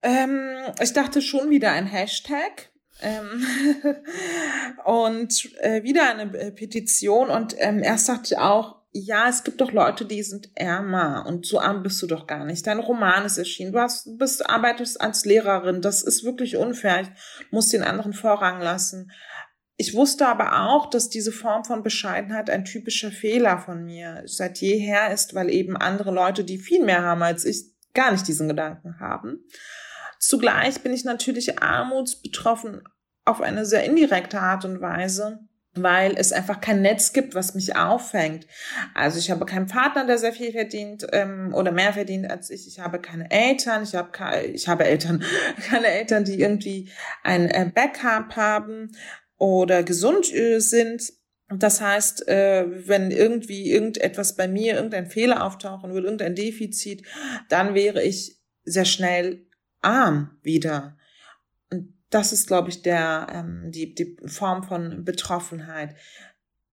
Ähm, ich dachte schon wieder ein Hashtag. Ähm *laughs* und äh, wieder eine äh, Petition und ähm, erst dachte ich auch, ja, es gibt doch Leute, die sind ärmer und so arm bist du doch gar nicht. Dein Roman ist erschienen, du hast, bist, arbeitest als Lehrerin, das ist wirklich unfair, ich muss den anderen Vorrang lassen. Ich wusste aber auch, dass diese Form von Bescheidenheit ein typischer Fehler von mir seit jeher ist, weil eben andere Leute, die viel mehr haben als ich, gar nicht diesen Gedanken haben. Zugleich bin ich natürlich armutsbetroffen auf eine sehr indirekte Art und Weise, weil es einfach kein Netz gibt, was mich auffängt. Also ich habe keinen Partner, der sehr viel verdient ähm, oder mehr verdient als ich. Ich habe keine Eltern. Ich habe keine, ich habe Eltern, *laughs* keine Eltern, die irgendwie ein äh, Backup haben oder gesund äh, sind. Das heißt, äh, wenn irgendwie irgendetwas bei mir, irgendein Fehler auftauchen würde, irgendein Defizit, dann wäre ich sehr schnell arm wieder. Und das ist, glaube ich, der, ähm, die, die Form von Betroffenheit.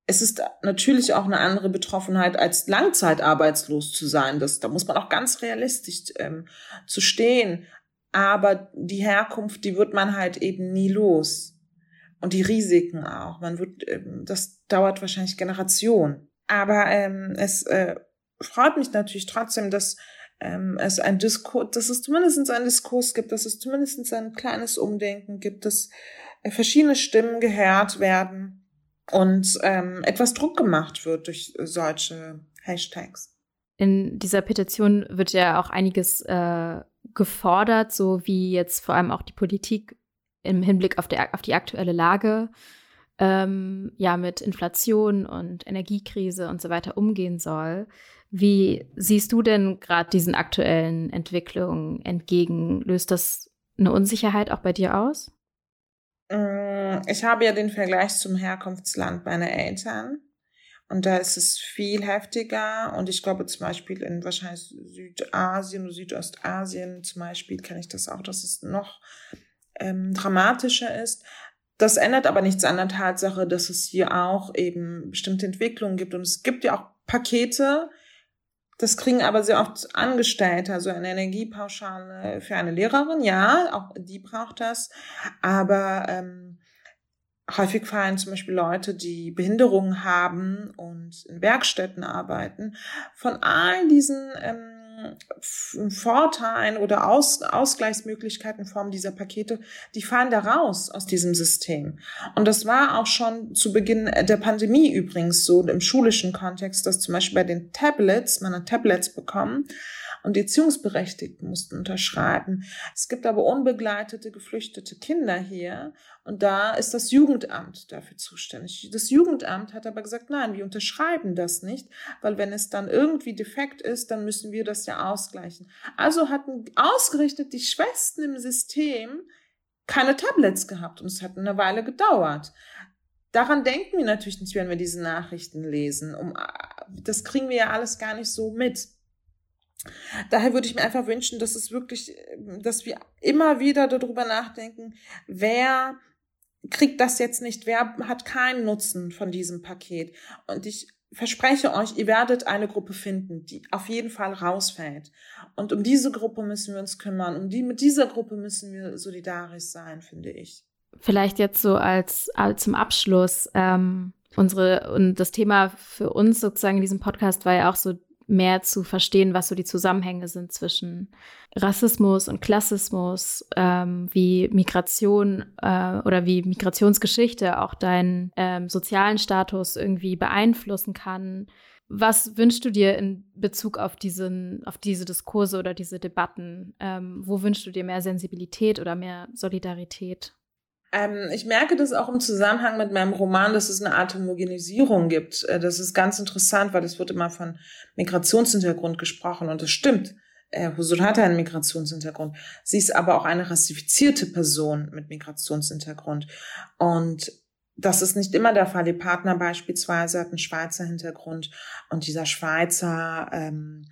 Es ist natürlich auch eine andere Betroffenheit, als langzeitarbeitslos zu sein. Das, da muss man auch ganz realistisch ähm, zu stehen. Aber die Herkunft, die wird man halt eben nie los. Und die Risiken auch. Man wird, ähm, das dauert wahrscheinlich Generationen. Aber ähm, es äh, freut mich natürlich trotzdem, dass ähm, es ein Diskurs, dass es zumindest einen Diskurs gibt, dass es zumindest ein kleines Umdenken gibt, dass äh, verschiedene Stimmen gehört werden und ähm, etwas Druck gemacht wird durch solche Hashtags. In dieser Petition wird ja auch einiges äh, gefordert, so wie jetzt vor allem auch die Politik im Hinblick auf, der, auf die aktuelle Lage ähm, ja mit Inflation und Energiekrise und so weiter umgehen soll. Wie siehst du denn gerade diesen aktuellen Entwicklungen entgegen? Löst das eine Unsicherheit auch bei dir aus? Mm, ich habe ja den Vergleich zum Herkunftsland meiner Eltern. Und da ist es viel heftiger. Und ich glaube zum Beispiel in wahrscheinlich Südasien oder Südostasien zum Beispiel kenne ich das auch, dass es noch ähm, dramatischer ist. Das ändert aber nichts an der Tatsache, dass es hier auch eben bestimmte Entwicklungen gibt. Und es gibt ja auch Pakete, das kriegen aber sehr oft Angestellte, also eine Energiepauschale für eine Lehrerin, ja, auch die braucht das. Aber ähm, häufig fallen zum Beispiel Leute, die Behinderungen haben und in Werkstätten arbeiten, von all diesen ähm, Vorteilen oder Aus, Ausgleichsmöglichkeiten in Form dieser Pakete, die fallen da raus aus diesem System. Und das war auch schon zu Beginn der Pandemie übrigens so im schulischen Kontext, dass zum Beispiel bei den Tablets, man hat Tablets bekommen, und die Erziehungsberechtigten mussten unterschreiben. Es gibt aber unbegleitete, geflüchtete Kinder hier und da ist das Jugendamt dafür zuständig. Das Jugendamt hat aber gesagt, nein, wir unterschreiben das nicht, weil wenn es dann irgendwie defekt ist, dann müssen wir das ja ausgleichen. Also hatten ausgerichtet die Schwestern im System keine Tablets gehabt und es hat eine Weile gedauert. Daran denken wir natürlich nicht, wenn wir diese Nachrichten lesen. Um, das kriegen wir ja alles gar nicht so mit. Daher würde ich mir einfach wünschen, dass es wirklich, dass wir immer wieder darüber nachdenken, wer kriegt das jetzt nicht, wer hat keinen Nutzen von diesem Paket. Und ich verspreche euch, ihr werdet eine Gruppe finden, die auf jeden Fall rausfällt. Und um diese Gruppe müssen wir uns kümmern. Um die, mit dieser Gruppe müssen wir solidarisch sein, finde ich. Vielleicht jetzt so als, als zum Abschluss. Ähm, unsere, und das Thema für uns sozusagen in diesem Podcast war ja auch so mehr zu verstehen, was so die Zusammenhänge sind zwischen Rassismus und Klassismus, ähm, wie Migration äh, oder wie Migrationsgeschichte auch deinen ähm, sozialen Status irgendwie beeinflussen kann. Was wünschst du dir in Bezug auf, diesen, auf diese Diskurse oder diese Debatten? Ähm, wo wünschst du dir mehr Sensibilität oder mehr Solidarität? Ähm, ich merke das auch im Zusammenhang mit meinem Roman, dass es eine Art Homogenisierung gibt. Äh, das ist ganz interessant, weil es wird immer von Migrationshintergrund gesprochen und das stimmt. Äh, Husur hat einen Migrationshintergrund. Sie ist aber auch eine rassifizierte Person mit Migrationshintergrund. Und das ist nicht immer der Fall. Die Partner beispielsweise hat einen Schweizer Hintergrund und dieser Schweizer, ähm,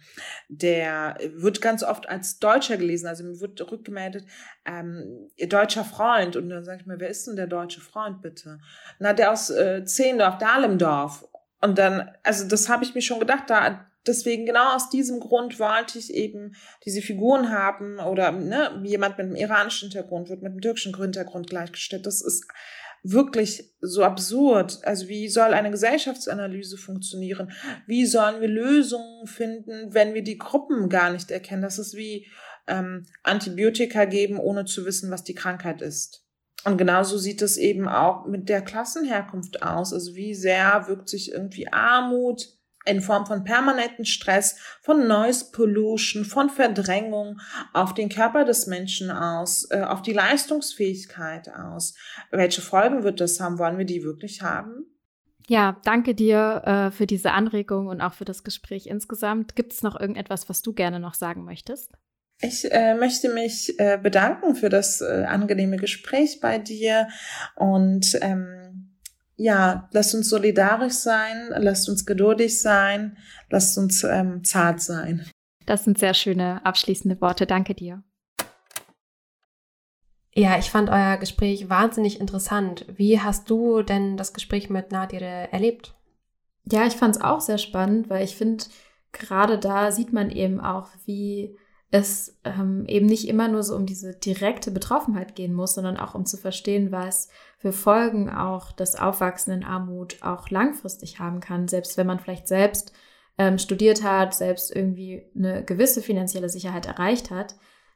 der wird ganz oft als Deutscher gelesen. Also mir wird rückgemeldet, ähm, ihr deutscher Freund. Und dann sage ich mir, wer ist denn der deutsche Freund bitte? Na, der aus äh, Zehendorf, Dahlemdorf. Und dann, also das habe ich mir schon gedacht, da deswegen genau aus diesem Grund wollte ich eben diese Figuren haben oder ne, jemand mit einem iranischen Hintergrund wird mit einem türkischen Hintergrund gleichgestellt. Das ist wirklich so absurd. Also wie soll eine Gesellschaftsanalyse funktionieren? Wie sollen wir Lösungen finden, wenn wir die Gruppen gar nicht erkennen? Das ist wie ähm, Antibiotika geben, ohne zu wissen, was die Krankheit ist. Und genauso sieht es eben auch mit der Klassenherkunft aus. Also wie sehr wirkt sich irgendwie Armut in Form von permanenten Stress, von Noise Pollution, von Verdrängung auf den Körper des Menschen aus, äh, auf die Leistungsfähigkeit aus. Welche Folgen wird das haben? Wollen wir die wirklich haben? Ja, danke dir äh, für diese Anregung und auch für das Gespräch insgesamt. Gibt es noch irgendetwas, was du gerne noch sagen möchtest? Ich äh, möchte mich äh, bedanken für das äh, angenehme Gespräch bei dir und ähm, ja, lasst uns solidarisch sein, lasst uns geduldig sein, lasst uns ähm, zart sein. Das sind sehr schöne abschließende Worte. Danke dir. Ja, ich fand euer Gespräch wahnsinnig interessant. Wie hast du denn das Gespräch mit Nadire erlebt? Ja, ich fand es auch sehr spannend, weil ich finde, gerade da sieht man eben auch, wie es ähm, eben nicht immer nur so um diese direkte Betroffenheit gehen muss, sondern auch um zu verstehen, was für Folgen auch das Aufwachsen in Armut auch langfristig haben kann, selbst wenn man vielleicht selbst ähm, studiert hat, selbst irgendwie eine gewisse finanzielle Sicherheit erreicht hat,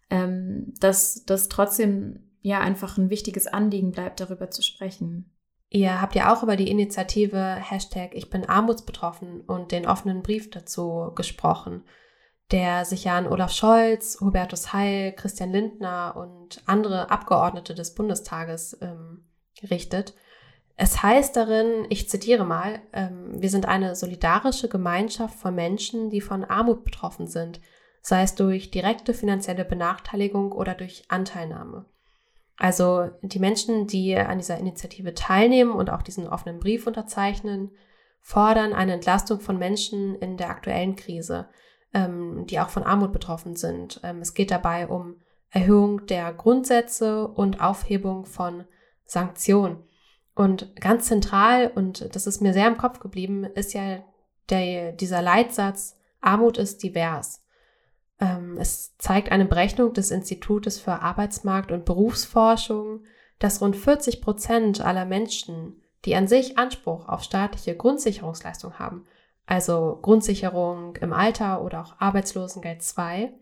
ähm, dass das trotzdem ja einfach ein wichtiges Anliegen bleibt, darüber zu sprechen. Ihr habt ja auch über die Initiative Hashtag Ich bin armutsbetroffen und den offenen Brief dazu gesprochen der sich ja an Olaf Scholz, Hubertus Heil, Christian Lindner und andere Abgeordnete des Bundestages ähm, richtet. Es heißt darin, ich zitiere mal, ähm, wir sind eine solidarische Gemeinschaft von Menschen, die von Armut betroffen sind, sei es durch direkte finanzielle Benachteiligung oder durch Anteilnahme. Also die Menschen, die an dieser Initiative teilnehmen und auch diesen offenen Brief unterzeichnen, fordern eine Entlastung von Menschen in der aktuellen Krise – ähm, die auch von Armut betroffen sind. Ähm, es geht dabei um Erhöhung der Grundsätze und Aufhebung von Sanktionen. Und ganz zentral, und das ist mir sehr im Kopf geblieben, ist ja der, dieser Leitsatz, Armut ist divers. Ähm, es zeigt eine Berechnung des Institutes für Arbeitsmarkt und Berufsforschung, dass rund 40 Prozent aller Menschen, die an sich Anspruch auf staatliche Grundsicherungsleistung haben, also Grundsicherung im Alter oder auch Arbeitslosengeld 2,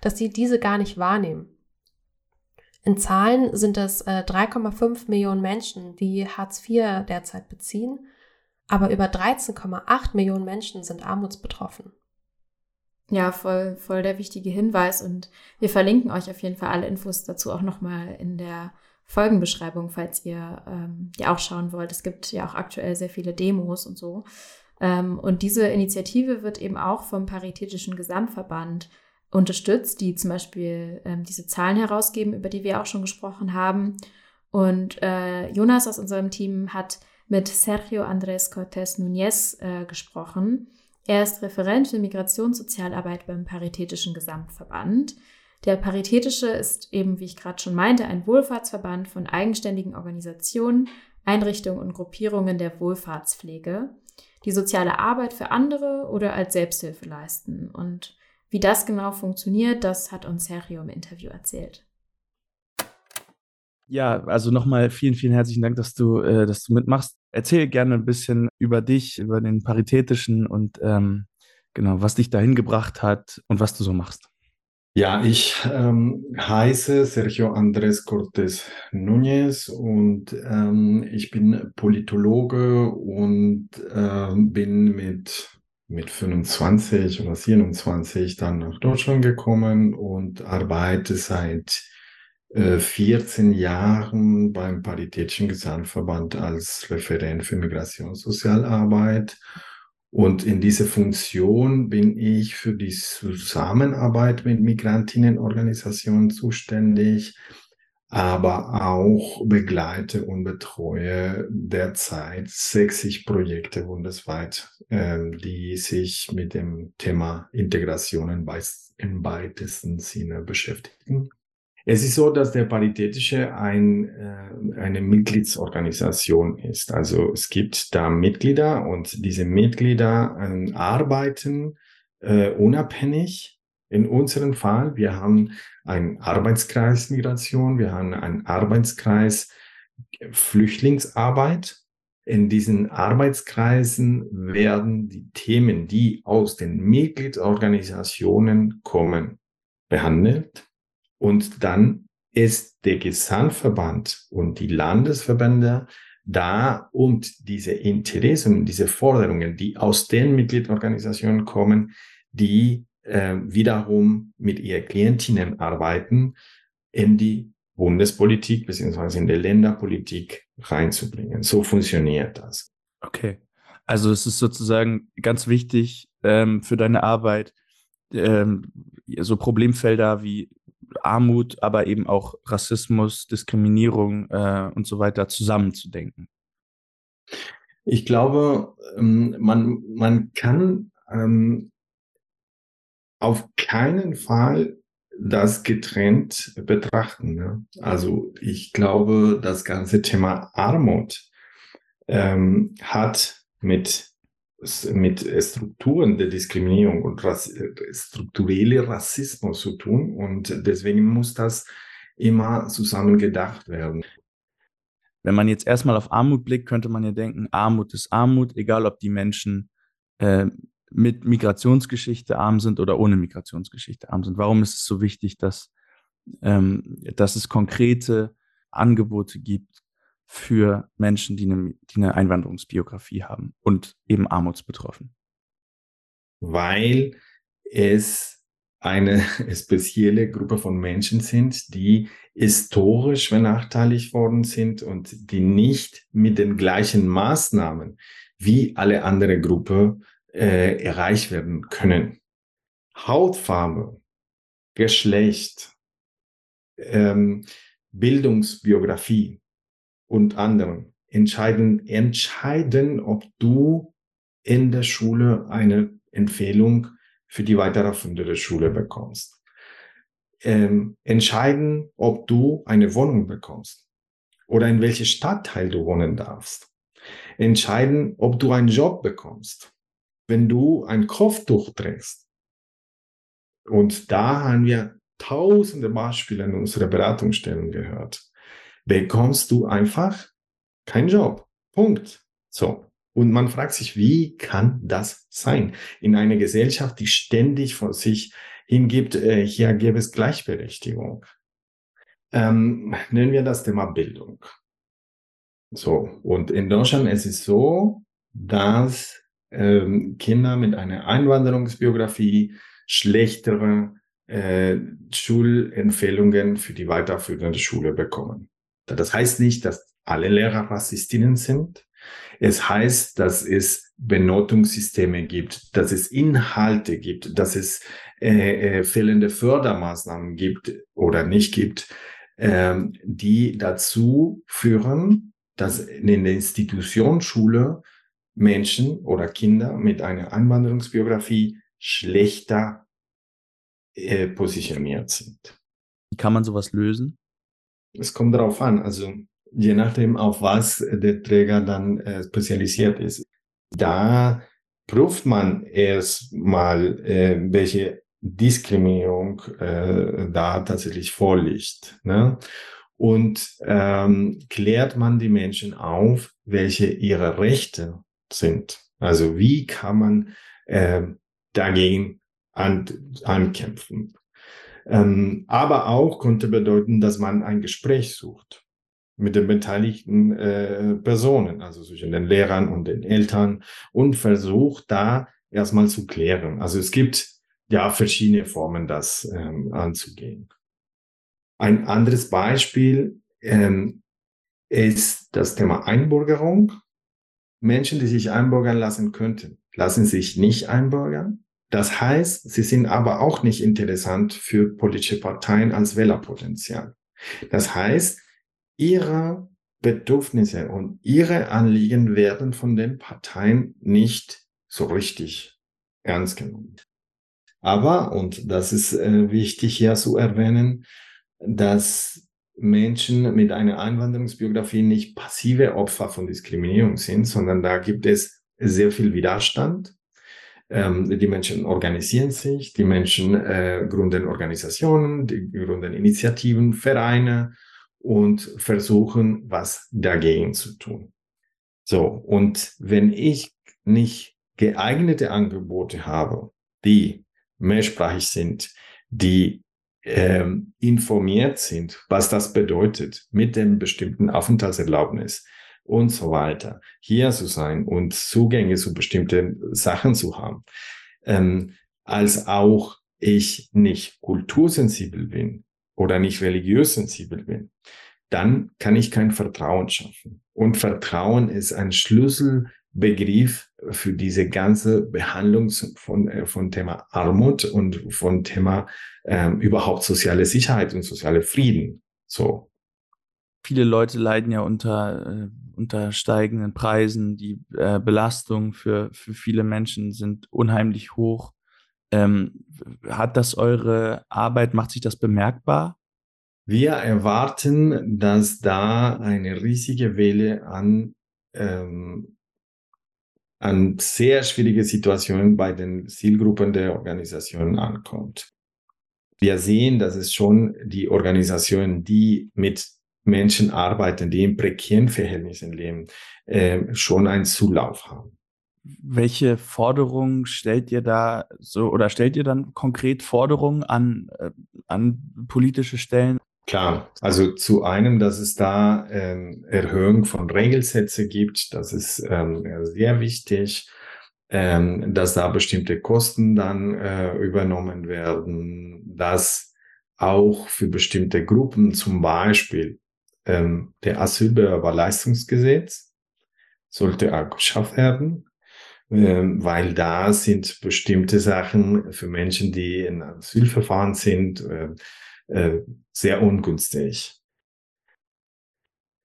dass sie diese gar nicht wahrnehmen. In Zahlen sind es äh, 3,5 Millionen Menschen, die Hartz IV derzeit beziehen, aber über 13,8 Millionen Menschen sind armutsbetroffen. Ja, voll, voll der wichtige Hinweis und wir verlinken euch auf jeden Fall alle Infos dazu auch nochmal in der Folgenbeschreibung, falls ihr ähm, ja auch schauen wollt. Es gibt ja auch aktuell sehr viele Demos und so. Ähm, und diese Initiative wird eben auch vom Paritätischen Gesamtverband unterstützt, die zum Beispiel ähm, diese Zahlen herausgeben, über die wir auch schon gesprochen haben. Und äh, Jonas aus unserem Team hat mit Sergio Andrés Cortés Núñez äh, gesprochen. Er ist Referent für Migrationssozialarbeit beim Paritätischen Gesamtverband. Der Paritätische ist eben, wie ich gerade schon meinte, ein Wohlfahrtsverband von eigenständigen Organisationen, Einrichtungen und Gruppierungen der Wohlfahrtspflege die soziale Arbeit für andere oder als Selbsthilfe leisten. Und wie das genau funktioniert, das hat uns Sergio im Interview erzählt. Ja, also nochmal vielen, vielen herzlichen Dank, dass du, äh, dass du mitmachst. Erzähl gerne ein bisschen über dich, über den Paritätischen und ähm, genau, was dich dahin gebracht hat und was du so machst. Ja, ich ähm, heiße Sergio Andrés Cortés Núñez und ähm, ich bin Politologe und äh, bin mit, mit 25 oder 27 dann nach Deutschland gekommen und arbeite seit äh, 14 Jahren beim Paritätischen Gesamtverband als Referent für Migrationssozialarbeit. Und in dieser Funktion bin ich für die Zusammenarbeit mit Migrantinnenorganisationen zuständig, aber auch begleite und betreue derzeit 60 Projekte bundesweit, äh, die sich mit dem Thema Integration im weitesten Sinne beschäftigen. Es ist so, dass der Paritätische ein, äh, eine Mitgliedsorganisation ist. Also es gibt da Mitglieder und diese Mitglieder äh, arbeiten äh, unabhängig. In unserem Fall, wir haben einen Arbeitskreis Migration, wir haben einen Arbeitskreis Flüchtlingsarbeit. In diesen Arbeitskreisen werden die Themen, die aus den Mitgliedsorganisationen kommen, behandelt und dann ist der Gesamtverband und die Landesverbände da, um diese Interessen, diese Forderungen, die aus den Mitgliedsorganisationen kommen, die äh, wiederum mit ihren Klientinnen arbeiten, in die Bundespolitik beziehungsweise in die Länderpolitik reinzubringen. So funktioniert das. Okay. Also es ist sozusagen ganz wichtig ähm, für deine Arbeit, ähm, so Problemfelder wie Armut, aber eben auch Rassismus, Diskriminierung äh, und so weiter zusammenzudenken? Ich glaube, ähm, man, man kann ähm, auf keinen Fall das getrennt betrachten. Ne? Also ich glaube, das ganze Thema Armut ähm, hat mit mit Strukturen der Diskriminierung und Rass strukturelle Rassismus zu tun und deswegen muss das immer zusammen gedacht werden. Wenn man jetzt erstmal auf Armut blickt, könnte man ja denken, Armut ist Armut, egal ob die Menschen äh, mit Migrationsgeschichte arm sind oder ohne Migrationsgeschichte arm sind. Warum ist es so wichtig, dass, ähm, dass es konkrete Angebote gibt, für Menschen, die eine, die eine Einwanderungsbiografie haben und eben armutsbetroffen? Weil es eine *laughs* spezielle Gruppe von Menschen sind, die historisch benachteiligt worden sind und die nicht mit den gleichen Maßnahmen wie alle andere Gruppe äh, erreicht werden können. Hautfarbe, Geschlecht, ähm, Bildungsbiografie, und anderen entscheiden, entscheiden, ob du in der Schule eine Empfehlung für die weiterführende Schule bekommst. Ähm, entscheiden, ob du eine Wohnung bekommst oder in welchem Stadtteil du wohnen darfst. Entscheiden, ob du einen Job bekommst, wenn du ein Kopftuch trägst. Und da haben wir tausende Beispiele in unserer Beratungsstellen gehört bekommst du einfach keinen Job. Punkt. So. Und man fragt sich, wie kann das sein? In einer Gesellschaft, die ständig vor sich hingibt, äh, hier gäbe es Gleichberechtigung. Ähm, nennen wir das Thema Bildung. So. Und in Deutschland ist es so, dass ähm, Kinder mit einer Einwanderungsbiografie schlechtere äh, Schulempfehlungen für die weiterführende Schule bekommen. Das heißt nicht, dass alle Lehrer Rassistinnen sind. Es heißt, dass es Benotungssysteme gibt, dass es Inhalte gibt, dass es äh, äh, fehlende Fördermaßnahmen gibt oder nicht gibt, äh, die dazu führen, dass in der Institutionsschule Menschen oder Kinder mit einer Einwanderungsbiografie schlechter äh, positioniert sind. Wie kann man sowas lösen? Es kommt darauf an, also je nachdem, auf was der Träger dann äh, spezialisiert ist. Da prüft man erstmal, äh, welche Diskriminierung äh, da tatsächlich vorliegt. Ne? Und ähm, klärt man die Menschen auf, welche ihre Rechte sind. Also wie kann man äh, dagegen an, ankämpfen. Ähm, aber auch konnte bedeuten, dass man ein Gespräch sucht mit den beteiligten äh, Personen, also zwischen den Lehrern und den Eltern und versucht da erstmal zu klären. Also es gibt ja verschiedene Formen, das ähm, anzugehen. Ein anderes Beispiel ähm, ist das Thema Einbürgerung. Menschen, die sich einbürgern lassen könnten, lassen sich nicht einbürgern. Das heißt, sie sind aber auch nicht interessant für politische Parteien als Wählerpotenzial. Das heißt, ihre Bedürfnisse und ihre Anliegen werden von den Parteien nicht so richtig ernst genommen. Aber, und das ist äh, wichtig hier zu erwähnen, dass Menschen mit einer Einwanderungsbiografie nicht passive Opfer von Diskriminierung sind, sondern da gibt es sehr viel Widerstand. Ähm, die Menschen organisieren sich, die Menschen äh, gründen Organisationen, die gründen Initiativen, Vereine und versuchen, was dagegen zu tun. So, und wenn ich nicht geeignete Angebote habe, die mehrsprachig sind, die ähm, informiert sind, was das bedeutet mit dem bestimmten Aufenthaltserlaubnis und so weiter, hier zu sein und Zugänge zu bestimmten Sachen zu haben, ähm, als auch ich nicht kultursensibel bin oder nicht religiös sensibel bin, dann kann ich kein Vertrauen schaffen. Und Vertrauen ist ein Schlüsselbegriff für diese ganze Behandlung von, äh, von Thema Armut und von Thema ähm, überhaupt soziale Sicherheit und soziale Frieden. So. Viele Leute leiden ja unter, äh, unter steigenden Preisen. Die äh, Belastungen für, für viele Menschen sind unheimlich hoch. Ähm, hat das eure Arbeit, macht sich das bemerkbar? Wir erwarten, dass da eine riesige Welle an ähm, an sehr schwierige Situationen bei den Zielgruppen der Organisationen ankommt. Wir sehen, dass es schon die Organisationen, die mit Menschen arbeiten, die in prekären Verhältnissen leben, äh, schon einen Zulauf haben. Welche Forderungen stellt ihr da so oder stellt ihr dann konkret Forderungen an, äh, an politische Stellen? Klar, also zu einem, dass es da ähm, Erhöhung von Regelsätze gibt, das ist ähm, sehr wichtig, ähm, dass da bestimmte Kosten dann äh, übernommen werden, dass auch für bestimmte Gruppen, zum Beispiel ähm, der Asylbewerberleistungsgesetz, sollte abgeschafft werden, ähm, weil da sind bestimmte Sachen für Menschen, die in Asylverfahren sind, äh, äh, sehr ungünstig.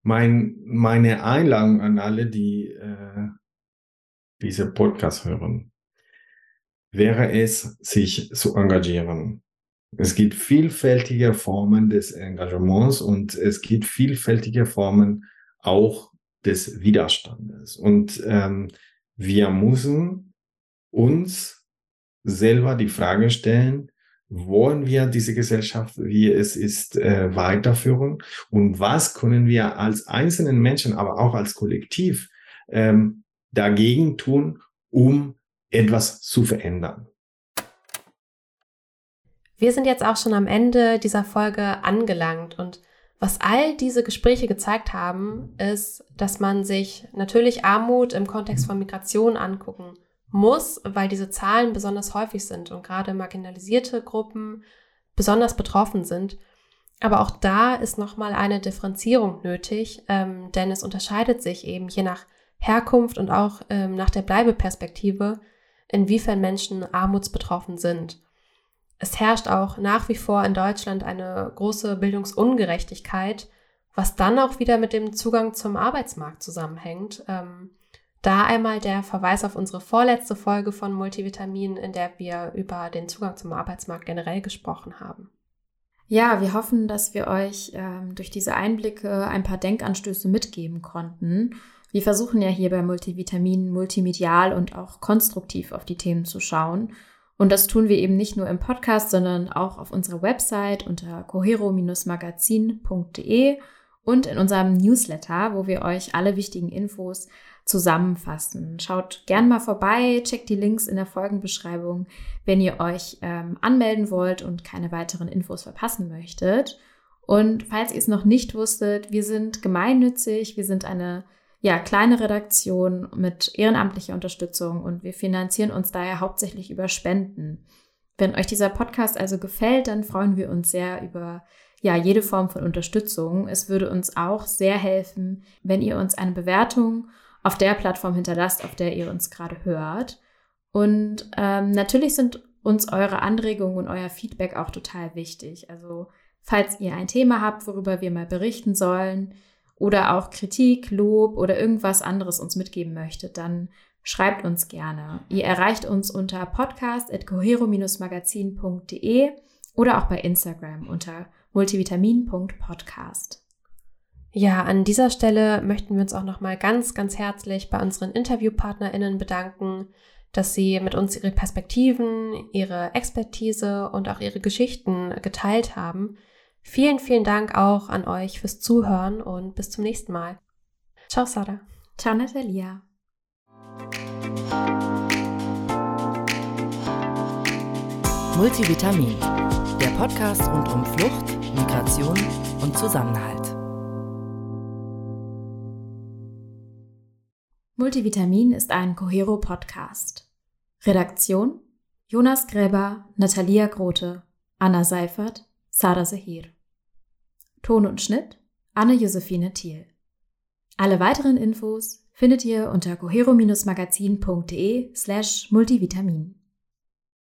Mein, meine Einladung an alle, die äh, diese Podcast hören, wäre es, sich zu engagieren. Es gibt vielfältige Formen des Engagements und es gibt vielfältige Formen auch des Widerstandes. Und ähm, wir müssen uns selber die Frage stellen, wollen wir diese Gesellschaft, wie es ist, äh, weiterführen? Und was können wir als einzelnen Menschen, aber auch als Kollektiv ähm, dagegen tun, um etwas zu verändern? Wir sind jetzt auch schon am Ende dieser Folge angelangt und was all diese Gespräche gezeigt haben, ist, dass man sich natürlich Armut im Kontext von Migration angucken muss, weil diese Zahlen besonders häufig sind und gerade marginalisierte Gruppen besonders betroffen sind. Aber auch da ist nochmal eine Differenzierung nötig, ähm, denn es unterscheidet sich eben je nach Herkunft und auch ähm, nach der Bleibeperspektive, inwiefern Menschen armutsbetroffen sind. Es herrscht auch nach wie vor in Deutschland eine große Bildungsungerechtigkeit, was dann auch wieder mit dem Zugang zum Arbeitsmarkt zusammenhängt. Ähm, da einmal der Verweis auf unsere vorletzte Folge von Multivitamin, in der wir über den Zugang zum Arbeitsmarkt generell gesprochen haben. Ja, wir hoffen, dass wir euch ähm, durch diese Einblicke ein paar Denkanstöße mitgeben konnten. Wir versuchen ja hier bei Multivitamin multimedial und auch konstruktiv auf die Themen zu schauen. Und das tun wir eben nicht nur im Podcast, sondern auch auf unserer Website unter cohero-magazin.de und in unserem Newsletter, wo wir euch alle wichtigen Infos zusammenfassen. Schaut gern mal vorbei, checkt die Links in der Folgenbeschreibung, wenn ihr euch ähm, anmelden wollt und keine weiteren Infos verpassen möchtet. Und falls ihr es noch nicht wusstet, wir sind gemeinnützig, wir sind eine ja, kleine Redaktion mit ehrenamtlicher Unterstützung und wir finanzieren uns daher hauptsächlich über Spenden. Wenn euch dieser Podcast also gefällt, dann freuen wir uns sehr über ja, jede Form von Unterstützung. Es würde uns auch sehr helfen, wenn ihr uns eine Bewertung auf der Plattform hinterlasst, auf der ihr uns gerade hört. Und ähm, natürlich sind uns eure Anregungen und euer Feedback auch total wichtig. Also falls ihr ein Thema habt, worüber wir mal berichten sollen oder auch Kritik, Lob oder irgendwas anderes uns mitgeben möchtet, dann schreibt uns gerne. Ihr erreicht uns unter podcast.cohero-magazin.de oder auch bei Instagram unter multivitamin.podcast. Ja, an dieser Stelle möchten wir uns auch nochmal ganz, ganz herzlich bei unseren InterviewpartnerInnen bedanken, dass sie mit uns ihre Perspektiven, ihre Expertise und auch ihre Geschichten geteilt haben. Vielen, vielen Dank auch an euch fürs Zuhören und bis zum nächsten Mal. Ciao, Sarah. Ciao, Natalia. Multivitamin, der Podcast rund um Flucht, Migration und Zusammenhalt. Multivitamin ist ein Cohero-Podcast. Redaktion Jonas Gräber, Natalia Grote, Anna Seifert, Sarah Sehir. Ton und Schnitt Anne-Josephine Thiel. Alle weiteren Infos findet ihr unter cohero-magazin.de slash multivitamin.